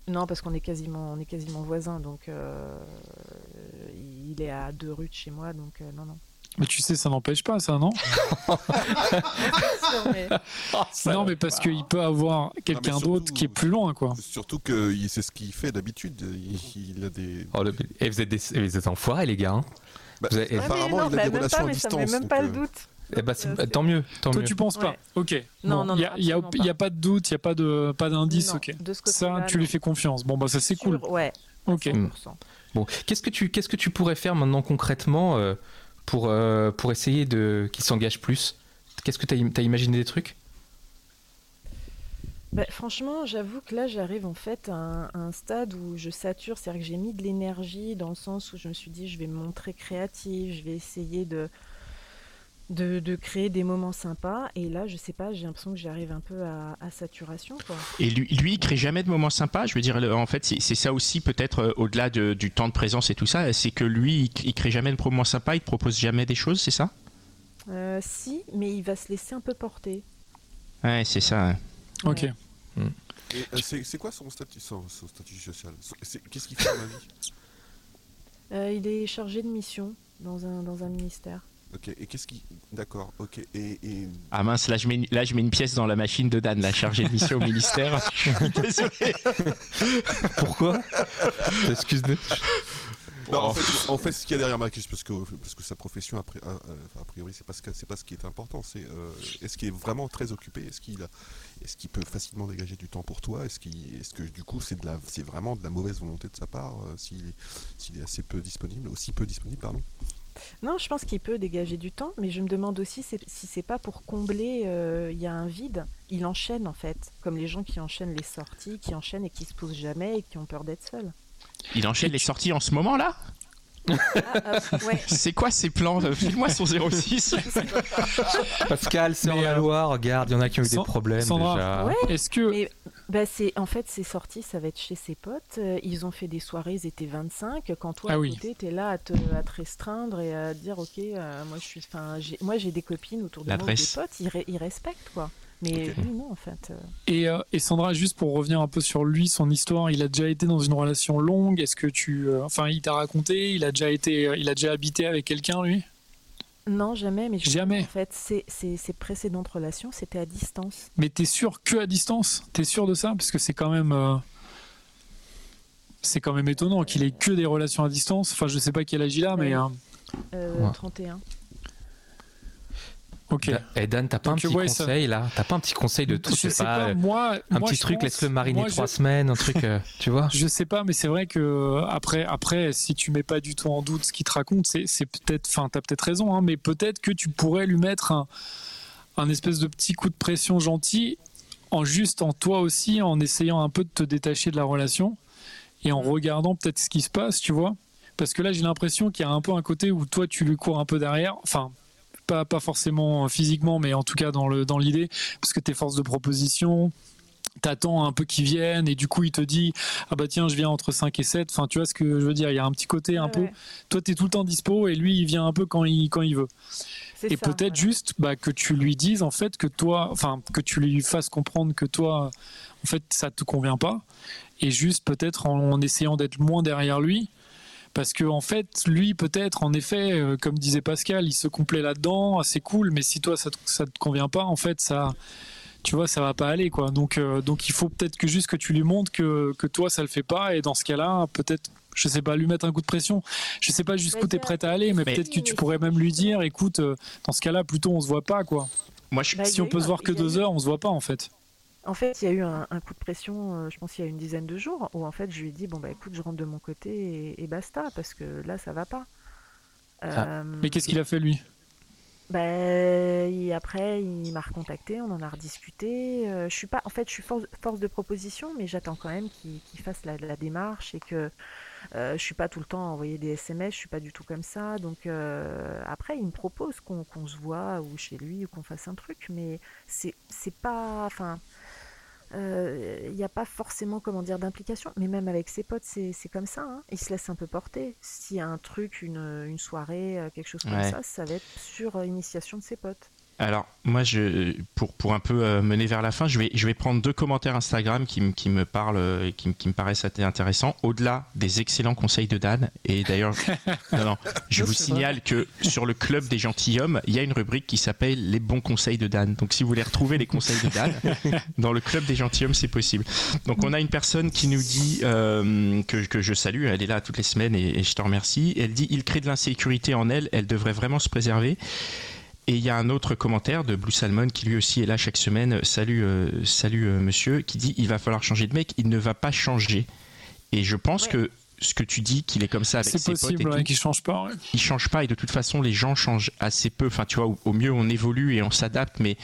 Non, parce qu'on est quasiment, on est quasiment voisins, donc euh, il est à deux rues de chez moi, donc euh, non, non. Mais tu sais, ça n'empêche pas, ça, non *laughs* Non, mais *laughs* parce qu'il peut avoir quelqu'un d'autre qui est plus loin, quoi. Surtout que c'est ce qu'il fait d'habitude. Il, il a des. Oh, le- Et vous êtes des, vous êtes enfoirés, les gars. hein. Bah, Vous avez- mais apparemment, non, il a bah, des même relations pas, à mais ça distance. même pas le euh, doute. Eh ben, c'est- Euh, tant mieux, tant Toi, mieux. tu penses pas Ouais. Ok. Non, non, il y a, pas. de doute, il n'y a pas de pas d'indice, ok. de ce Ça, tu lui fais confiance. Bon, bah ça c'est cool. Ouais, Ok. 100%. Bon, qu'est-ce que tu qu'est-ce que tu pourrais faire maintenant concrètement euh, pour euh, pour essayer de qu'il s'engage plus? Qu'est-ce que tu as, imaginé des trucs? Bah, franchement, j'avoue que là, j'arrive en fait à un, à un stade où je sature, c'est-à-dire que j'ai mis de l'énergie dans le sens où je me suis dit, je vais me montrer créative, je vais essayer de, de, de créer des moments sympas. Et là, je sais pas, j'ai l'impression que j'arrive un peu à, à saturation, quoi. Et lui, lui, il crée jamais de moments sympas? Je veux dire, en fait, c'est ça aussi, peut-être euh, au-delà de- du temps de présence et tout ça, c'est que lui, il, il crée jamais de moments sympas. Il te propose jamais des choses, c'est ça? Euh, si, mais il va se laisser un peu porter. Ouais, c'est ça. hein. Ok. et, euh, C'est quoi son statut, son, son statut social? Qu'est-ce qu'il fait dans la vie Euh, il est chargé de mission dans un, dans un ministère. Ok. Et qu'est-ce qui D'accord. Ok. Et, et Ah mince, là je, mets, une- là je mets une pièce dans la machine de Dan, la chargée de mission au ministère. *laughs* Je suis désolé. Pourquoi Excuse-moi. Non, en, fait, en fait, ce qu'il y a derrière ma question, parce que, parce que sa profession, a, pri- a- a- a priori, c'est pas, ce que- c'est pas ce qui est important, c'est euh, est-ce qu'il est vraiment très occupé? Est-ce qu'il a- est-ce qu'il peut facilement dégager du temps pour toi? Est-ce qu'il, est-ce que du coup, c'est, de la, c'est vraiment de la mauvaise volonté de sa part euh, s'il, est, s'il est assez peu disponible, aussi peu disponible, pardon? Non, je pense qu'il peut dégager du temps, mais je me demande aussi si c'est pas pour combler, euh, il y a un vide. Il enchaîne en fait, comme les gens qui enchaînent les sorties, qui enchaînent et qui se posent jamais et qui ont peur d'être seuls. Il enchaîne les sorties en ce moment là Ah, ah, ouais. *laughs* C'est quoi ces plans? File-moi son 06. Pascal, c'est en la euh, Loire. Regarde, il y en a qui ont eu des problèmes déjà. Ouais. Est-ce que Mais bah, c'est en fait ces sorties, ça va être chez ses potes. Euh, Ils ont fait des soirées, ils étaient 25. Quand toi Ah à oui. côté, t'es là à te, à te restreindre et à dire ok, euh, moi je suis, enfin, j'ai- moi j'ai des copines autour de moi, des potes, ils, respectent quoi. Mais non en fait. euh. et, euh, et Sandra, juste pour revenir un peu sur lui, son histoire, il a déjà été dans une relation longue. Est-ce que tu, euh, enfin, il t'a raconté, il a déjà été, il a déjà habité avec quelqu'un, lui? Non jamais, mais Jamais. En fait, ces, ces- ces précédentes relations, c'était à distance. Mais t'es sûr que à distance? T'es sûr de ça? Parce que c'est quand même. euh, C'est quand même étonnant qu'il ait que des relations à distance. Enfin, je sais pas quel âge il a, mais. Euh, Euh, Ouais. 31. Ok. Et Dan, t'as pas un petit ouais, ça- conseil là? T'as pas un petit conseil de tout, je sais pas, pas, euh, moi. un moi, petit truc, pense- laisse-le mariner moi, trois je- semaines, un truc, euh, tu vois? Je sais pas, mais c'est vrai que euh, après, après, si tu mets pas du tout en doute ce qu'il te raconte, c'est, c'est peut-être, enfin, t'as peut-être raison, hein, mais peut-être que tu pourrais lui mettre un, un espèce de petit coup de pression gentil, en juste en toi aussi, en essayant un peu de te détacher de la relation et en regardant peut-être ce qui se passe, tu vois? Parce que là, j'ai l'impression qu'il y a un peu un côté où toi, tu lui cours un peu derrière, enfin. Pas, pas forcément physiquement, mais en tout cas dans le dans l'idée, parce que tes forces de proposition, t'attends un peu qu'il vienne et du coup il te dit ah bah tiens je viens entre 5 et 7 enfin tu vois ce que je veux dire il y a un petit côté un Ouais, peu toi t'es tout le temps dispo et lui il vient un peu quand il quand il veut. Et peut-être juste bah, que tu lui dises en fait que toi enfin que tu lui fasses comprendre que toi en fait ça te convient pas et juste peut-être en, en essayant d'être moins derrière lui parce que en fait lui peut-être en effet euh, comme disait Pascal il se complaît là-dedans c'est cool mais si toi ça te, ça te convient pas en fait ça tu vois ça va pas aller quoi. Donc euh, donc il faut peut-être que juste que tu lui montres que, que toi ça le fait pas et dans ce cas-là peut-être je sais pas lui mettre un coup de pression. Je sais pas jusqu'où Bah, tu es a- prête à aller mais, Mais- peut-être que tu pourrais même lui dire écoute euh, dans ce cas-là plutôt on se voit pas quoi. Moi, je, Bah, si on peut eu se voir que deux eu- heures on se voit pas en fait En fait, il y a eu un, un coup de pression, euh, je pense, il y a une dizaine de jours, où en fait, je lui ai dit bon bah écoute, je rentre de mon côté et, et basta, parce que là, ça va pas. Ah. Euh, mais qu'est-ce qu'il a fait lui? Ben, et après, il m'a recontacté, on en a rediscuté. Euh, je suis pas, en fait, je suis force, force de proposition, mais j'attends quand même qu'il fasse la, la démarche et que euh, je suis pas tout le temps à envoyer des SMS, je suis pas du tout comme ça. Donc euh, après, il me propose qu'on qu'on se voit ou chez lui ou qu'on fasse un truc, mais c'est c'est pas, enfin, euh, il n'y a pas forcément comment dire d'implication. Mais même avec ses potes, c'est c'est comme ça. hein. Il se laisse un peu porter. S'il y a un truc, une, une soirée, euh, quelque chose comme Ouais. ça, ça va être sur euh, initiation de ses potes. Alors, moi, je, pour, pour un peu euh, mener vers la fin, je vais, je vais prendre deux commentaires Instagram qui, me- qui me parlent euh, et qui, me- qui me paraissent assez intéressants, au-delà des excellents conseils de Dan. Et d'ailleurs, *laughs* non, non, je vous signale que sur le club des gentilshommes, il y a une rubrique qui s'appelle Les bons conseils de Dan. Donc, si vous voulez retrouver les conseils de Dan, *laughs* dans le club des gentilshommes, c'est possible. Donc, on a une personne qui nous dit, euh, que, que je salue, elle est là toutes les semaines et, et je te remercie. Elle dit Il crée de l'insécurité en elle, elle devrait vraiment se préserver. Et il y a un autre commentaire de Blue Salmon qui lui aussi est là chaque semaine. Salut, euh, salut euh, monsieur, qui dit il va falloir changer de mec, il ne va pas changer. Et je pense Ouais. que ce que tu dis, qu'il est comme ça avec C'est ses potes et possible tout, ouais, qu'il change pas. ouais. il change pas et de toute façon les gens changent assez peu. Enfin tu vois, au, au mieux on évolue et on s'adapte, mais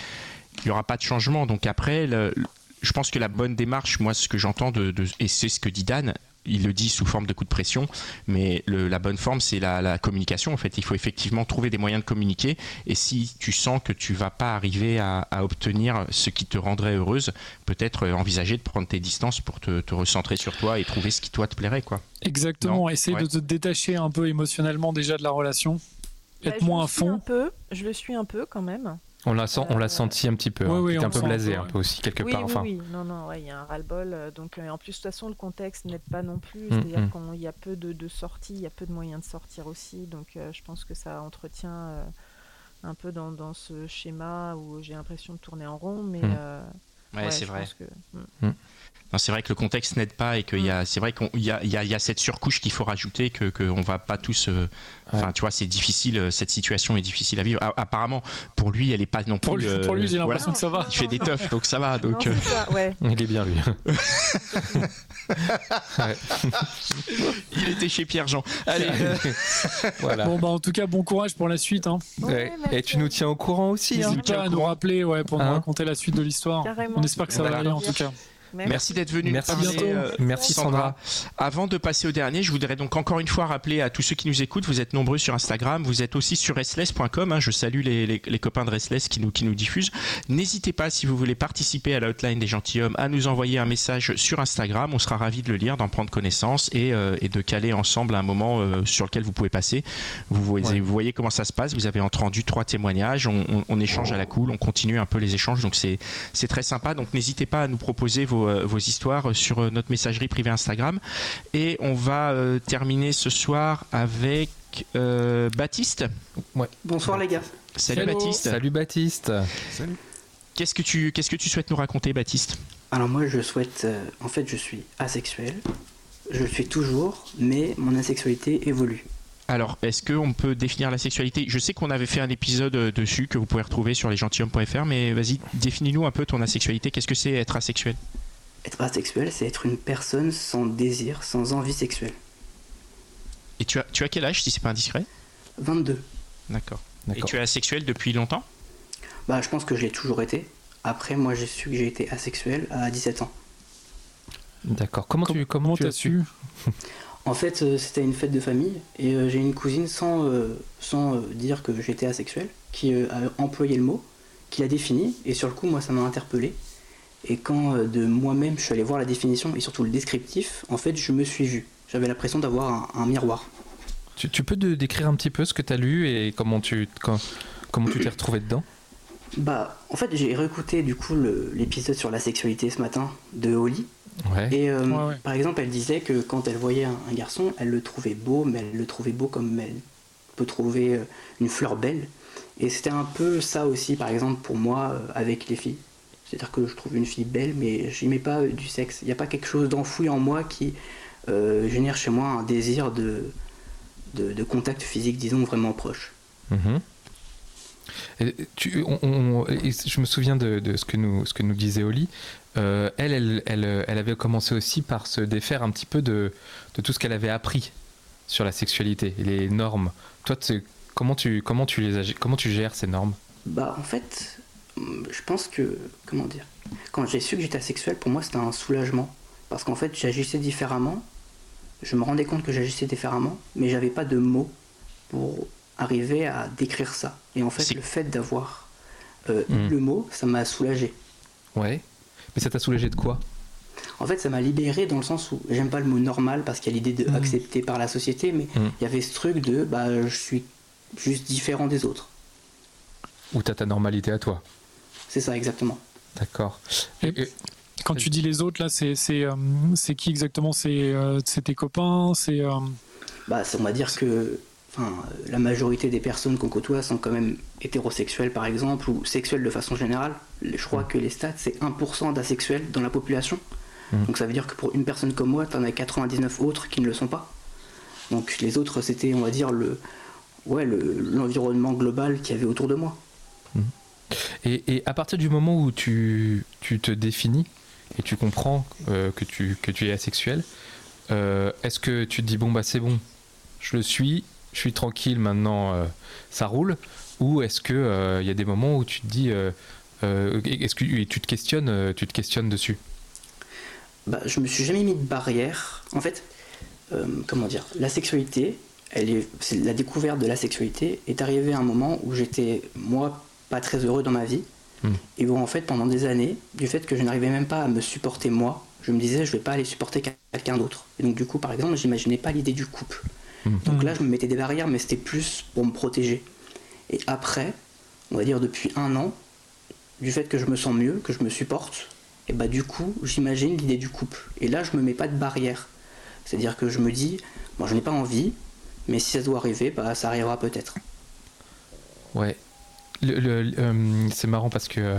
il n'y aura pas de changement. Donc après, le- le- je pense que la bonne démarche, moi ce que j'entends de, de- et c'est ce que dit Dan. Il le dit sous forme de coup de pression, mais le- la bonne forme, c'est la, la communication. En fait, il faut effectivement trouver des moyens de communiquer. Et si tu sens que tu vas pas arriver à, à obtenir ce qui te rendrait heureuse, peut-être euh, envisager de prendre tes distances pour te, te recentrer sur toi et trouver ce qui toi te plairait, quoi. Exactement. Non, Essaye ouais. de te détacher un peu émotionnellement déjà de la relation. Bah, Être je moins le à suis un fond. peu, je le suis un peu quand même. On l'a sen- on l'a senti un petit peu. Hein. oui, on un peu sent blasé un ouais. peu aussi quelque oui, part. oui, Enfin, oui, non, non, ouais, il y a un ras-le-bol. euh, Donc, euh, en plus, de toute façon, le contexte n'aide pas non plus. Mm, C'est-à-dire mm. qu'il y a peu de, de sorties, il y a peu de moyens de sortir aussi. Donc, euh, je pense que ça entretient euh, un peu dans, dans ce schéma où j'ai l'impression de tourner en rond. Mais Mm. euh, Ouais, ouais, c'est vrai. pense que- mm. Non, c'est vrai que le contexte n'aide pas et qu'il y a, c'est vrai qu'il y a, il y, a, il y a cette surcouche qu'il faut rajouter que qu'on va pas tous. euh, Enfin, Ouais. tu vois, c'est difficile. euh, Cette situation est difficile à vivre. A- apparemment, pour lui, elle est pas non plus. Pour lui, euh, pour lui, j'ai voilà. l'impression que ça va. Il fait des teufs, donc ça va. Non, Donc, euh, ça, ouais. *laughs* il est bien lui. *laughs* Il était chez Pierre Jean. Allez, euh, *laughs* voilà. Bon, bah, en tout cas, bon courage pour la suite. Hein. Ouais, Et tu nous tiens au courant aussi. hein. N'hésite pas à nous rappeler ouais, pour nous Hein raconter la suite de l'histoire. Carrément. On espère que ça va Voilà. aller en tout cas. Merci d'être venu. Merci. parler, euh, Merci Sandra. Avant de passer au dernier, je voudrais donc encore une fois rappeler à tous ceux qui nous écoutent, vous êtes nombreux sur Instagram, vous êtes aussi sur restless.com, hein, je salue les, les- les copains de Restless qui nous, qui nous diffusent. N'hésitez pas, si vous voulez participer à la hotline des gentilshommes, à nous envoyer un message sur Instagram, on sera ravis de le lire, d'en prendre connaissance et, euh, et de caler ensemble un moment euh, sur lequel vous pouvez passer. Vous voyez, Ouais. vous voyez comment ça se passe, vous avez entendu trois témoignages, on, on- on échange à la cool, on continue un peu les échanges, donc c'est c'est très sympa. Donc n'hésitez pas à nous proposer vos, euh, vos histoires sur euh, notre messagerie privée Instagram. Et on va euh, terminer ce soir avec euh, Baptiste. Bonsoir les gars. Salut Hello. Baptiste. Salut Baptiste. Salut. Qu'est-ce que tu qu'est-ce que tu souhaites nous raconter Baptiste? Alors moi je souhaite, euh, en fait je suis asexuel, je le suis toujours, mais mon asexualité évolue. Alors, est-ce qu'on peut définir la sexualité? Je sais qu'on avait fait un épisode dessus que vous pouvez retrouver sur lesgentilhommes.fr, mais vas-y, définis-nous un peu ton asexualité. Qu'est-ce que c'est être asexuel? Être asexuel, c'est être une personne sans désir, sans envie sexuelle. Et tu as, tu as quel âge si c'est pas indiscret? 22. D'accord. Et tu es asexuel depuis longtemps? Bah je pense que je l'ai toujours été. Après moi j'ai su que j'ai été asexuel à 17 ans. D'accord. Comment tu comment tu t'as as su? *laughs* En fait euh, c'était une fête de famille et euh, j'ai une cousine sans, euh, sans dire que j'étais asexuel qui a employé le mot, qui l'a défini et sur le coup moi ça m'a interpellé. Et quand euh, de moi-même je suis allé voir la définition et surtout le descriptif, en fait je me suis vu. J'avais l'impression d'avoir un, un miroir. tu, tu peux de- décrire un petit peu ce que tu as lu et comment tu com- comment tu t'es retrouvé dedans? Bah en fait j'ai réécouté du coup l'épisode sur la sexualité ce matin de Holly. Ouais. Et euh, Ouais, ouais. par exemple, elle disait que quand elle voyait un, un garçon, elle le trouvait beau, mais elle le trouvait beau comme elle peut trouver euh, une fleur belle. Et c'était un peu ça aussi, par exemple, pour moi, euh, avec les filles. C'est-à-dire que je trouve une fille belle, mais j'aimais pas euh, du sexe. Il n'y a pas quelque chose d'enfoui en moi qui euh, génère chez moi un désir de, de, de contact physique, disons, vraiment proche. Et tu- on- on- et je me souviens de, de ce, que nous, ce que nous disait Oli. Euh, elle, elle, elle, elle avait commencé aussi par se défaire un petit peu de, de tout ce qu'elle avait appris sur la sexualité et les normes. Toi, comment tu, comment tu les comment tu gères ces normes? Bah en fait, je pense que comment dire, quand j'ai su que j'étais asexuel, pour moi c'était un soulagement parce qu'en fait j'agissais différemment. Je me rendais compte que j'agissais différemment, mais j'avais pas de mots pour arriver à décrire ça. Et en fait, le fait d'avoir euh, Hmm. le mot, ça m'a soulagé. Ouais. Mais ça t'a soulagé de quoi? En fait, ça m'a libéré dans le sens où j'aime pas le mot normal parce qu'il y a l'idée de accepté par la société, mais il Mhm. y avait ce truc de bah je suis juste différent des autres. Ou t'as ta normalité à toi C'est ça exactement. D'accord. Et- Quand tu dis les autres, là, c'est c'est euh, c'est qui exactement? C'est euh, c'est tes copains? C'est euh, Bah, on va dire que enfin, la majorité des personnes qu'on côtoie sont quand même hétérosexuelles par exemple ou sexuelles de façon générale. Je crois que les stats c'est 1% d'asexuels dans la population. Mhm. Donc ça veut dire que pour une personne comme moi, t'en as 99 autres qui ne le sont pas. Donc les autres c'était on va dire le ouais le- l'environnement global qu'il y avait autour de moi. Et, à partir du moment où tu, tu te définis et tu comprends euh, que, tu, que tu es asexuel, euh, est-ce que tu te dis bon bah c'est bon, je le suis, je suis tranquille maintenant, euh, ça roule? Ou est-ce que il y a des moments où tu te dis est-ce que et tu te questionnes, tu te questionnes dessus? Bah, je me suis jamais mis de barrière. En fait, comment dire, la sexualité, elle est, la découverte de la sexualité est arrivée à un moment où j'étais moi pas très heureux dans ma vie Hmm. et où en fait pendant des années, du fait que je n'arrivais même pas à me supporter moi, je me disais je vais pas aller supporter quelqu'un d'autre. Et donc du coup par exemple, j'imaginais pas l'idée du couple. Hmm. Donc Hmm. là, je me mettais des barrières, mais c'était plus pour me protéger. Et après, on va dire depuis un an, du fait que je me sens mieux, que je me supporte, et bah du coup, j'imagine l'idée du couple. Et là, je me mets pas de barrière. C'est-à-dire que je me dis, moi, je n'ai pas envie, mais si ça doit arriver, bah ça arrivera peut-être. Ouais. Le- le- euh, c'est marrant parce que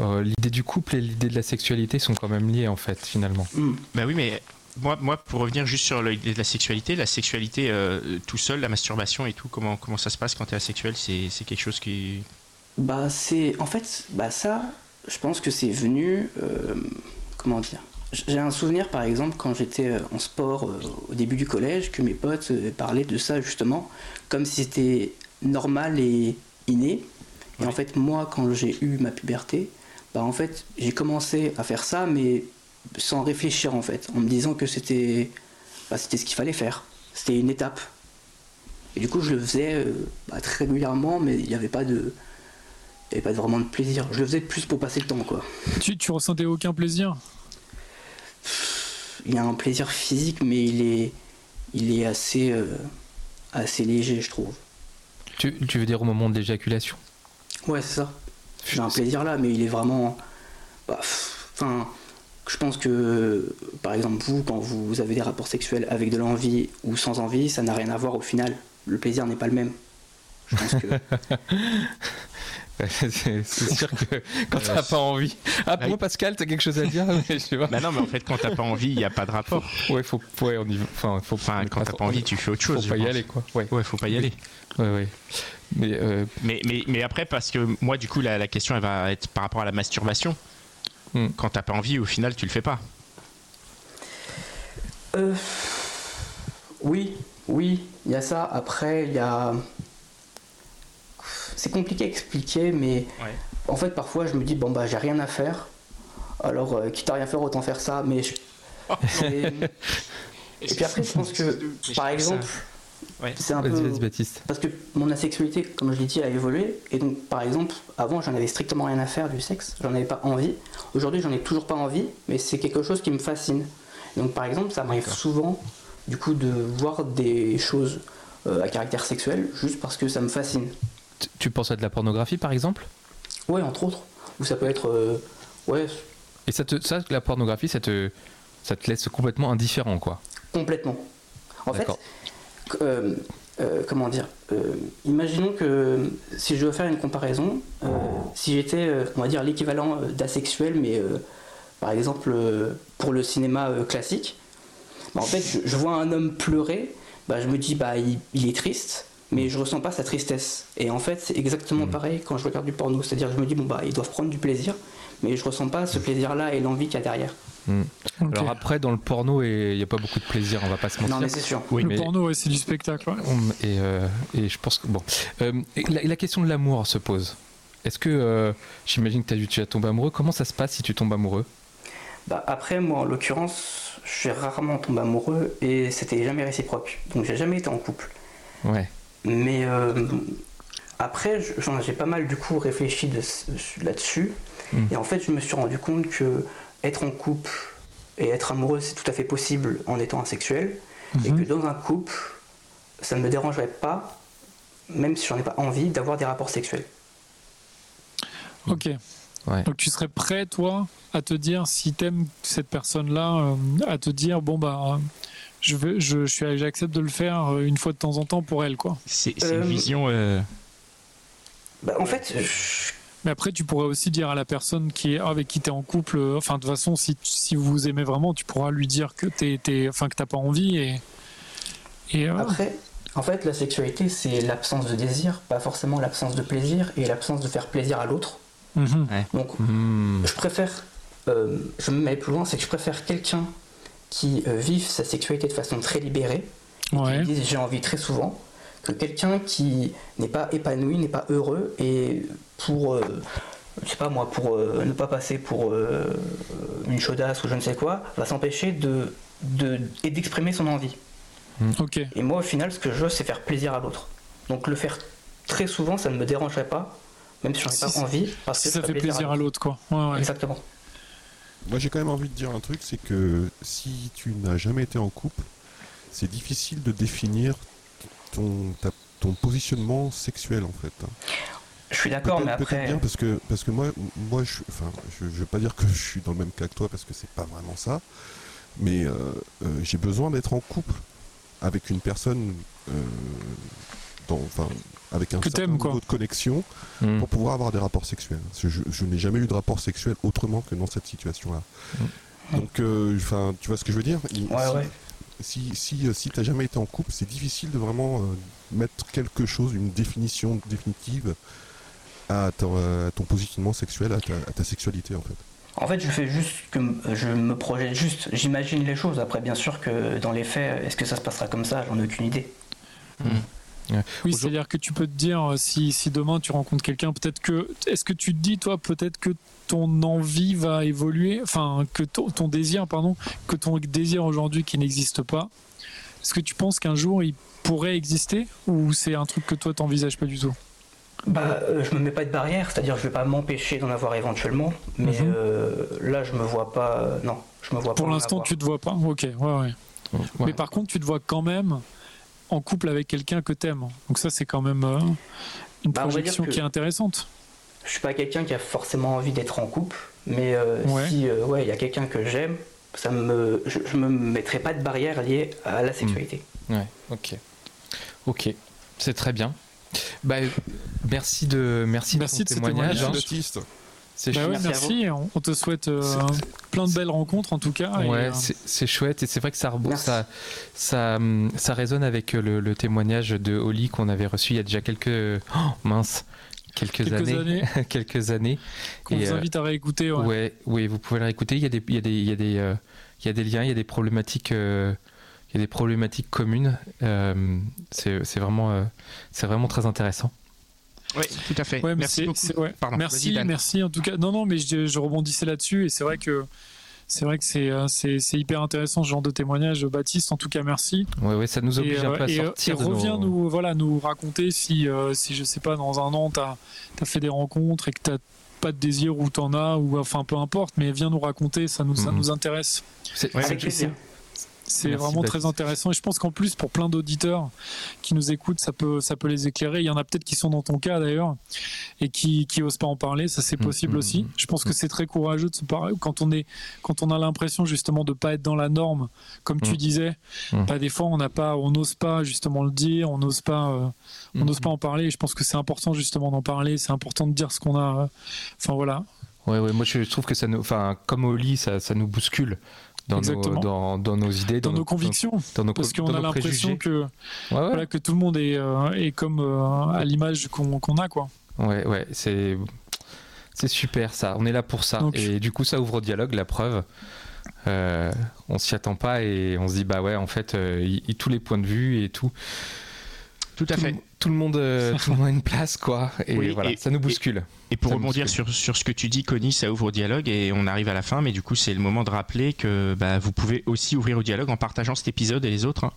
euh, l'idée du couple et l'idée de la sexualité sont quand même liées en fait finalement. Bah oui, mais moi, moi pour revenir juste sur l'idée de la sexualité, la sexualité euh, tout seul, la masturbation et tout, comment, comment ça se passe quand tu es asexuel C'est c'est quelque chose qui. Bah c'est, en fait, bah ça, je pense que c'est venu, euh, comment dire. J'ai un souvenir par exemple quand j'étais en sport euh, au début du collège que mes potes euh, parlaient de ça justement comme si c'était normal et inné. Et Ouais. en fait moi quand j'ai eu ma puberté, bah en fait j'ai commencé à faire ça mais sans réfléchir en fait, en me disant que c'était bah, c'était ce qu'il fallait faire. C'était une étape. Et du coup je le faisais euh, bah, très régulièrement mais il n'y avait pas de il n'y avait pas vraiment de plaisir. Je le faisais plus pour passer le temps quoi. tu, tu ressentais aucun plaisir? Il y a un plaisir physique, mais il est, il est assez, euh, assez léger, je trouve. Tu, tu veux dire au moment de l'éjaculation? Ouais, c'est ça. J'ai un plaisir là, mais il est vraiment. bah, Enfin, je pense que, par exemple, vous, quand vous avez des rapports sexuels avec de l'envie ou sans envie, ça n'a rien à voir au final. Le plaisir n'est pas le même. Je pense que. *laughs* c'est sûr que quand t'as pas envie. Ah, oui. moi, Pascal, t'as quelque chose à dire? Mais *laughs* je sais pas. Bah non, mais en fait, quand t'as pas envie, il n'y a pas de rapport. Ouais, faut, ouais, on y va. Enfin, faut Enfin, quand t'as pas envie, tu fais autre chose. Faut pas y pense. aller, quoi. Ouais, Ouais, faut pas y aller. ouais, ouais. Mais euh, Mais, mais, mais après, parce que moi, du coup, la, la question, elle va être par rapport à la masturbation. Hmm. Quand t'as pas envie, au final, tu le fais pas. Euh, oui, oui, il y a ça. Après, il y a. C'est compliqué à expliquer, mais Ouais. en fait, parfois, je me dis, bon, bah, j'ai rien à faire. Alors, euh, quitte à rien faire, autant faire ça. Mais. je- *laughs* Et, et puis après, je pense que, par exemple, Ouais. c'est un peu. vas-y, vas-y, Baptiste. Parce que mon asexualité, comme je l'ai dit, a évolué. Et donc, par exemple, avant, j'en avais strictement rien à faire du sexe. J'en avais pas envie. Aujourd'hui, j'en ai toujours pas envie, mais c'est quelque chose qui me fascine. Donc, par exemple, ça m'arrive souvent, du coup, de voir des choses euh, à caractère sexuel juste parce que ça me fascine. Tu- Tu penses à de la pornographie, par exemple? Ouais, entre autres. Ou ça peut être. euh, ouais, Et ça, te, ça, la pornographie, ça te, ça te laisse complètement indifférent, quoi? complètement. En fait, D'accord. Euh, euh, comment dire euh, Imaginons que si je veux faire une comparaison, si j'étais, on va dire, l'équivalent d'asexuel, mais par exemple pour le cinéma classique, bah, en fait, je, je vois un homme pleurer, bah, je me dis, bah, il, il est triste, mais je ressens pas sa tristesse. Et en fait, c'est exactement pareil quand je regarde du porno, c'est-à-dire je me dis, bon, bah, ils doivent prendre du plaisir, mais je ressens pas ce plaisir-là et l'envie qu'il y a derrière. Alors après, dans le porno, il n'y a pas beaucoup de plaisir, on va pas se mentir. Non, mais c'est sûr. Oui, le mais- porno, ouais, c'est du spectacle. ouais. Et, euh, et je pense que bon. Euh, et la, question de l'amour se pose. Est-ce que euh, j'imagine que dû- tu as tombé amoureux Comment ça se passe si tu tombes amoureux? Bah, après, moi, en l'occurrence, je suis rarement tombé amoureux et c'était jamais réciproque. Donc, j'ai jamais été en couple. Ouais. Mais euh, après, j'ai pas mal du coup réfléchi de- là-dessus. Mm. Et en fait, je me suis rendu compte que être en couple et être amoureux, c'est tout à fait possible en étant asexuel. Et Mhm. que dans un couple, ça ne me dérangerait pas, même si j'en ai pas envie, d'avoir des rapports sexuels. Ok. Ouais. Donc tu serais prêt, toi, à te dire, si t'aimes cette personne-là, euh, à te dire, bon bah, euh, je veux, je, je suis, j'accepte de le faire euh, une fois de temps en temps pour elle, quoi. C'est c'est Euh, une vision. euh, Bah, en fait, je- Mais après, tu pourrais aussi dire à la personne qui est avec qui t'es en couple, euh, enfin de toute façon, si, si vous vous aimez vraiment, tu pourras lui dire que t'es, t'es- enfin que t'as pas envie et. Et euh, Après, en fait, la sexualité, c'est l'absence de désir, pas forcément l'absence de plaisir et l'absence de faire plaisir à l'autre. mhm. Donc, Hmm. je préfère, euh, je me mets plus loin, c'est que je préfère quelqu'un qui euh, vive sa sexualité de façon très libérée, et Ouais. qui dise j'ai envie très souvent, que quelqu'un qui n'est pas épanoui, n'est pas heureux, et pour, euh, je sais pas moi, pour euh, ne pas passer pour euh, une chaudasse ou je ne sais quoi, va s'empêcher de, de, et d'exprimer son envie. Ok. Et moi, au final, ce que je veux, c'est faire plaisir à l'autre. Donc le faire très souvent, ça ne me dérangerait pas, même si j'en ai Si pas ça- envie, parce Si que ça fait plaisir à l'autre, quoi. Ouais, ouais. Exactement. Moi, j'ai quand même envie de dire un truc, c'est que si tu n'as jamais été en couple, c'est difficile de définir ton, ta- ton positionnement sexuel, en fait. Je suis d'accord, mais après. bien parce que parce que moi moi je enfin je, je veux pas dire que *laughs* je suis dans le même cas que toi parce que c'est pas vraiment ça mais euh, euh, j'ai besoin d'être en couple avec une personne euh, dans enfin avec un Que certain niveau quoi. de connexion Hmm. pour pouvoir avoir des rapports sexuels je, je n'ai jamais eu de rapport sexuel autrement que dans cette situation là donc euh, enfin tu vois ce que je veux dire? Il- Ouais, si, ouais. Si si, euh, si t'as jamais été en couple c'est difficile de vraiment euh, mettre quelque chose une définition définitive à ton, à ton positionnement sexuel, à ta, à ta sexualité en fait. En fait, je fais juste que je me projette juste, j'imagine les choses. Après, bien sûr que dans les faits, est-ce que ça se passera comme ça? J'en ai aucune idée. Oui, c'est-à-dire que tu peux te dire, euh, si, si demain tu rencontres quelqu'un, peut-être que. Est-ce que tu te dis, toi, peut-être que ton envie va évoluer, enfin, que ton, ton désir, pardon, que ton désir aujourd'hui qui n'existe pas, est-ce que tu penses qu'un jour il pourrait exister ou c'est un truc que toi t'envisages pas du tout? Bah, euh, je me mets pas de barrière, c'est-à-dire je vais pas m'empêcher d'en avoir éventuellement, mais Mhm. euh, là, je me vois pas. euh, non, je me vois pas. Pour en l'instant, avoir. tu te vois pas. Ok, ouais, ouais. Ouais. Mais par contre, tu te vois quand même en couple avec quelqu'un que t'aimes. Donc ça, c'est quand même euh, une Bah, projection qui est intéressante. Je suis pas quelqu'un qui a forcément envie d'être en couple, mais euh, Ouais. si euh, ouais, il y a quelqu'un que j'aime, ça me, je, je me mettrai pas de barrière liée à la sexualité. Ouais, ok. Ok, c'est très bien. Bah, merci de, merci Merci de de ton ce témoignage. témoignage. hein. C'est Bah ouais, Merci. On te souhaite euh, plein de belles rencontres en tout cas. Ouais, euh, c'est- chouette et c'est vrai que ça, hum, ça résonne avec le, le témoignage de Oli qu'on avait reçu il y a déjà quelques oh, mince quelques, Quelques années, années. *laughs* quelques années. qu'on vous euh, invite à réécouter. Ouais. Ouais, oui, vous pouvez le réécouter. Il y a des, il y a des, il y a des, euh, il y a des liens, il y a des problématiques, euh, il y a des problématiques communes. Euh, c'est c'est vraiment, euh, c'est vraiment très intéressant. Oui, tout à fait. Ouais, Merci beaucoup. ouais. Pardon, merci, merci en tout cas. Non, non, mais je, je rebondissais là-dessus et c'est vrai que c'est vrai que c'est euh, hyper intéressant ce genre de témoignage, Baptiste. En tout cas, merci. Ouais, ouais, ça nous oblige et, un euh, peu à et, euh, sortir. et de nos- reviens nous voilà nous raconter si euh, si je sais pas dans un an t'as as fait des rencontres et que t'as pas de désir ou t'en as ou enfin peu importe mais viens nous raconter ça nous ça Mhm. nous intéresse C'est- Ouais, c'est- vraiment Baptiste. très intéressant. Et je pense qu'en plus pour plein d'auditeurs qui nous écoutent ça peut ça peut les éclairer. Il y en a peut-être qui sont dans ton cas d'ailleurs et qui qui osent pas en parler. Ça c'est Mhm, possible mhm, aussi. mhm. je pense que c'est très courageux de se parler. Quand on est quand on a l'impression justement de pas être dans la norme comme tu disais bah, des fois on n'a pas on n'ose pas justement le dire. On n'ose pas euh, on n'ose pas en parler. Et je pense que c'est important justement d'en parler. C'est important de dire ce qu'on a euh, enfin voilà. Ouais, ouais, moi je trouve que ça nous, enfin, comme au lit, ça, ça nous bouscule dans nos, Exactement. dans, dans nos idées, dans nos convictions dans nos, parce qu'on a l'impression que Ouais, ouais. voilà que tout le monde est, euh, est comme euh, à l'image qu'on qu'on a quoi Ouais, ouais, c'est c'est super ça. On est là pour ça. Donc- Et du coup, ça ouvre au dialogue, la preuve. Euh, on s'y attend pas et on se dit bah ouais en fait il, tous les points de vue et tout. Tout à fait. Tout le monde, tout le monde a une place quoi et voilà ça nous bouscule. Et, pour rebondir sur, sur ce que tu dis, Connie, ça ouvre au dialogue et on arrive à la fin, mais du coup c'est le moment de rappeler que bah, vous pouvez aussi ouvrir au dialogue en partageant cet épisode et les autres. Hein.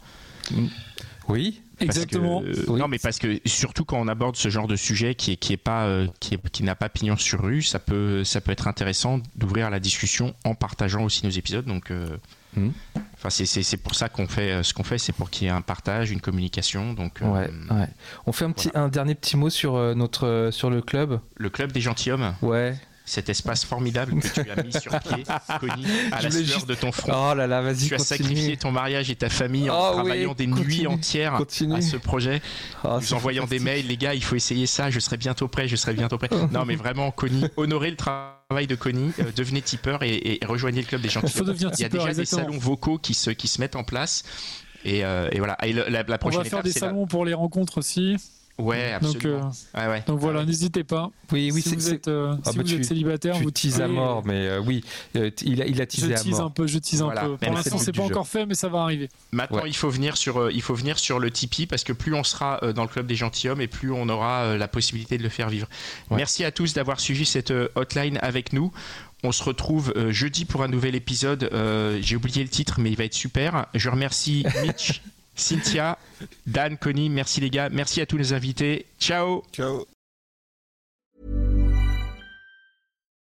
Oui, Exactement. Non, mais parce que surtout quand on aborde ce genre de sujet qui est qui est pas euh, qui, qui n'a pas pignon sur rue, ça peut ça peut être intéressant d'ouvrir la discussion en partageant aussi nos épisodes. Donc, euh, hmm. enfin c'est pour ça qu'on fait euh, ce qu'on fait, c'est pour qu'il y ait un partage, une communication. Donc, ouais, ouais. On fait un petit un dernier petit mot sur notre sur le club. Le club des gentilshommes. Ouais cet espace formidable que tu as mis sur pied, *laughs* Connie, à la sueur de ton front. Oh là là, vas-y, Tu as sacrifié ton mariage et ta famille en oh travaillant des nuits entières à ce projet, oh, nous envoyant des mails, les gars, il faut essayer ça, je serai bientôt prêt, je serai bientôt prêt. non, mais vraiment, Connie, *laughs* honorez le travail de Connie, euh, devenez tipeur et, rejoignez le club des gens. Il y a déjà des salons vocaux qui se, qui se mettent en place. Et, euh, voilà. Et la, prochaine On va faire des salons pour les rencontres aussi. Ouais, absolument. Donc, donc voilà, n'hésitez pas. Oui, oui, si vous êtes, euh, ah si bah vous êtes célibataire, tu vous teases à mort, mais euh, oui, euh, il, a, il a teasé je tease à mort. un peu, je tease un peu. Pour l'instant, c'est pas encore fait, mais ça va arriver. Maintenant, il faut venir sur, il faut venir sur le Tipeee parce que plus on sera dans le club des gentilshommes et plus on aura la possibilité de le faire vivre. Merci à tous d'avoir suivi cette hotline avec nous. On se retrouve jeudi pour un nouvel épisode. J'ai oublié le titre, mais il va être super. Je remercie *laughs* Mitch Cynthia, Dan, Connie, merci les gars, merci à tous les invités. Ciao. Ciao.